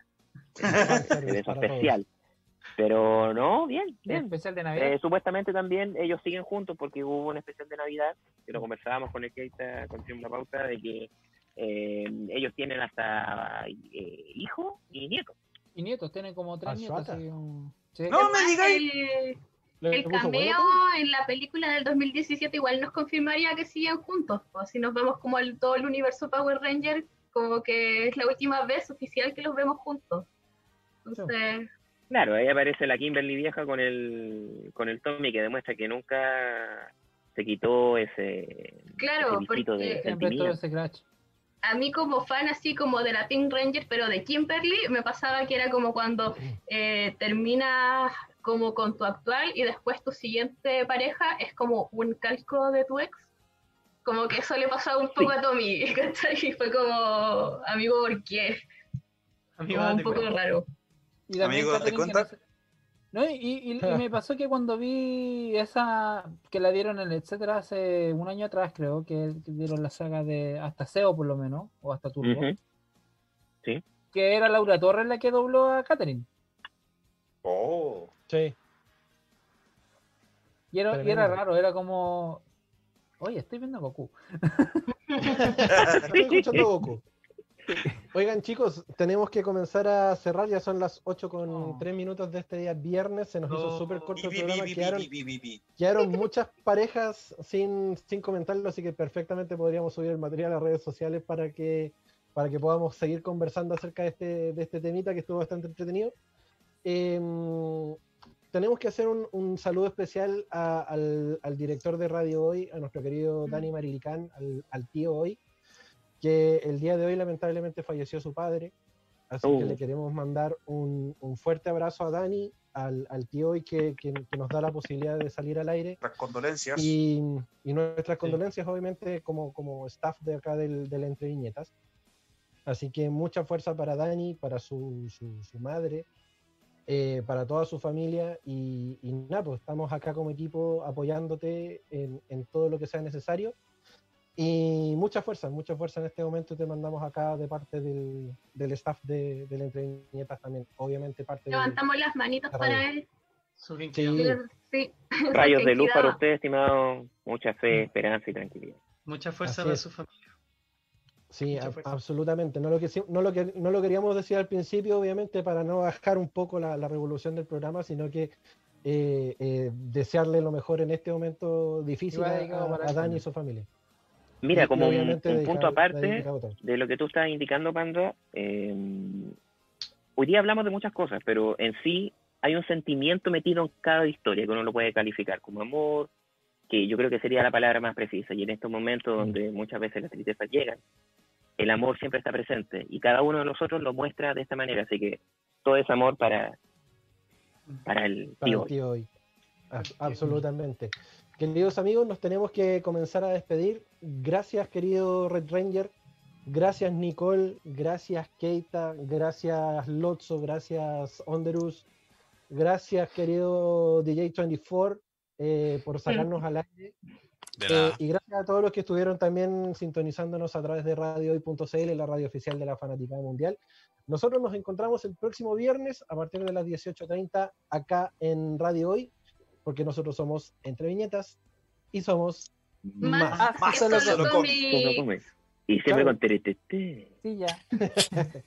Speaker 3: beso especial. Pero no, bien, bien.
Speaker 5: especial de Navidad?
Speaker 3: Eh, supuestamente también ellos siguen juntos porque hubo un especial de Navidad, que lo conversábamos con el que está con la pauta, de que eh, ellos tienen hasta eh, hijo y nieto.
Speaker 5: Y nietos, tienen como tres nietos.
Speaker 4: No me digáis.
Speaker 7: El, cameo en la película del 2017 igual nos confirmaría que siguen juntos. Pues así nos vemos como el, todo el universo Power Ranger, como que es la última vez oficial que los vemos juntos. Entonces,
Speaker 3: Claro, ahí aparece la Kimberly vieja con el, con el Tommy que demuestra que nunca se quitó ese,
Speaker 7: claro, de A mí como fan así como de la Pink Ranger, pero de Kimberly, me pasaba que era como cuando eh, terminas como con tu actual y después tu siguiente pareja es como un calco de tu ex. Como que eso le pasaba un poco a Tommy, Y fue como, amigo, ¿por qué? Amigo, un poco raro.
Speaker 5: Y Amigo, ¿te No, y, me pasó que cuando vi esa que la dieron en el etcétera hace un año atrás, creo, que, dieron la saga de hasta SEO por lo menos, o hasta Turbo.
Speaker 3: Sí.
Speaker 5: Que era Laura Torres la que dobló a Catherine.
Speaker 4: Oh.
Speaker 1: Sí.
Speaker 5: Y era, y era raro, era como. Oye, estoy viendo Goku.
Speaker 1: estoy escuchando Goku. Oigan, chicos, tenemos que comenzar a cerrar. Ya son las 8 con 3 minutos de este día viernes. Se nos hizo súper corto el programa. Quedaron, muchas parejas sin, sin comentarlo, así que perfectamente podríamos subir el material a las redes sociales para que, para que podamos seguir conversando acerca de este, de este temita que estuvo bastante entretenido. Em, tenemos que hacer un, saludo especial al, director de Radio Hoy, a nuestro querido Dani Marilicán, al, al tío Hoy que el día de hoy lamentablemente falleció su padre, así que le oh. queremos mandar un, fuerte abrazo a Dani, al, tío y que, que, nos da la posibilidad de salir al aire.
Speaker 4: Nuestras condolencias.
Speaker 1: Y, nuestras condolencias, obviamente, como, como staff de acá del, de la Entre Viñetas. Así que mucha fuerza para Dani, para su, su, madre, eh, para toda su familia. Y, nada, pues estamos acá como equipo apoyándote en, en todo lo que sea necesario. Y mucha fuerza, mucha fuerza en este momento te mandamos acá de parte del, del staff de, de la Entrenietas también, obviamente parte
Speaker 7: Levantamos las manitas para él.
Speaker 3: Sí. Rayos de luz para usted, estimado. Mucha fe, esperanza y tranquilidad.
Speaker 2: Mucha fuerza para su familia.
Speaker 1: Sí, absolutamente. No lo, que, no, lo que, no lo queríamos decir al principio, obviamente, para no bajar un poco la, la revolución del programa, sino que eh, eh, desearle lo mejor en este momento difícil a, a Dani y su familia.
Speaker 3: Mira, como un, punto aparte de lo que tú estás indicando, Panda, eh, hoy día hablamos de muchas cosas, pero en sí hay un sentimiento metido en cada historia que uno lo puede calificar como amor, que yo creo que sería la palabra más precisa. Y en estos momentos donde muchas veces las tristezas llegan, el amor siempre está presente y cada uno de nosotros lo muestra de esta manera. Así que todo es amor para, para el tío,
Speaker 1: hoy. Absolutamente. Queridos amigos, nos tenemos que comenzar a despedir. Gracias, querido Red Ranger. Gracias, Nicole. Gracias, Keita. Gracias, Lotso. Gracias, Onderus. Gracias, querido DJ24, eh, por sacarnos al aire. Eh, y gracias a todos los que estuvieron también sintonizándonos a través de radiohoy.cl, la radio oficial de la Fanática Mundial. Nosotros nos encontramos el próximo viernes a partir de las 18.30 acá en Radio Hoy porque nosotros somos entre viñetas y somos
Speaker 7: más, más, más solo,
Speaker 3: Y siempre con terete.
Speaker 5: Sí, ya.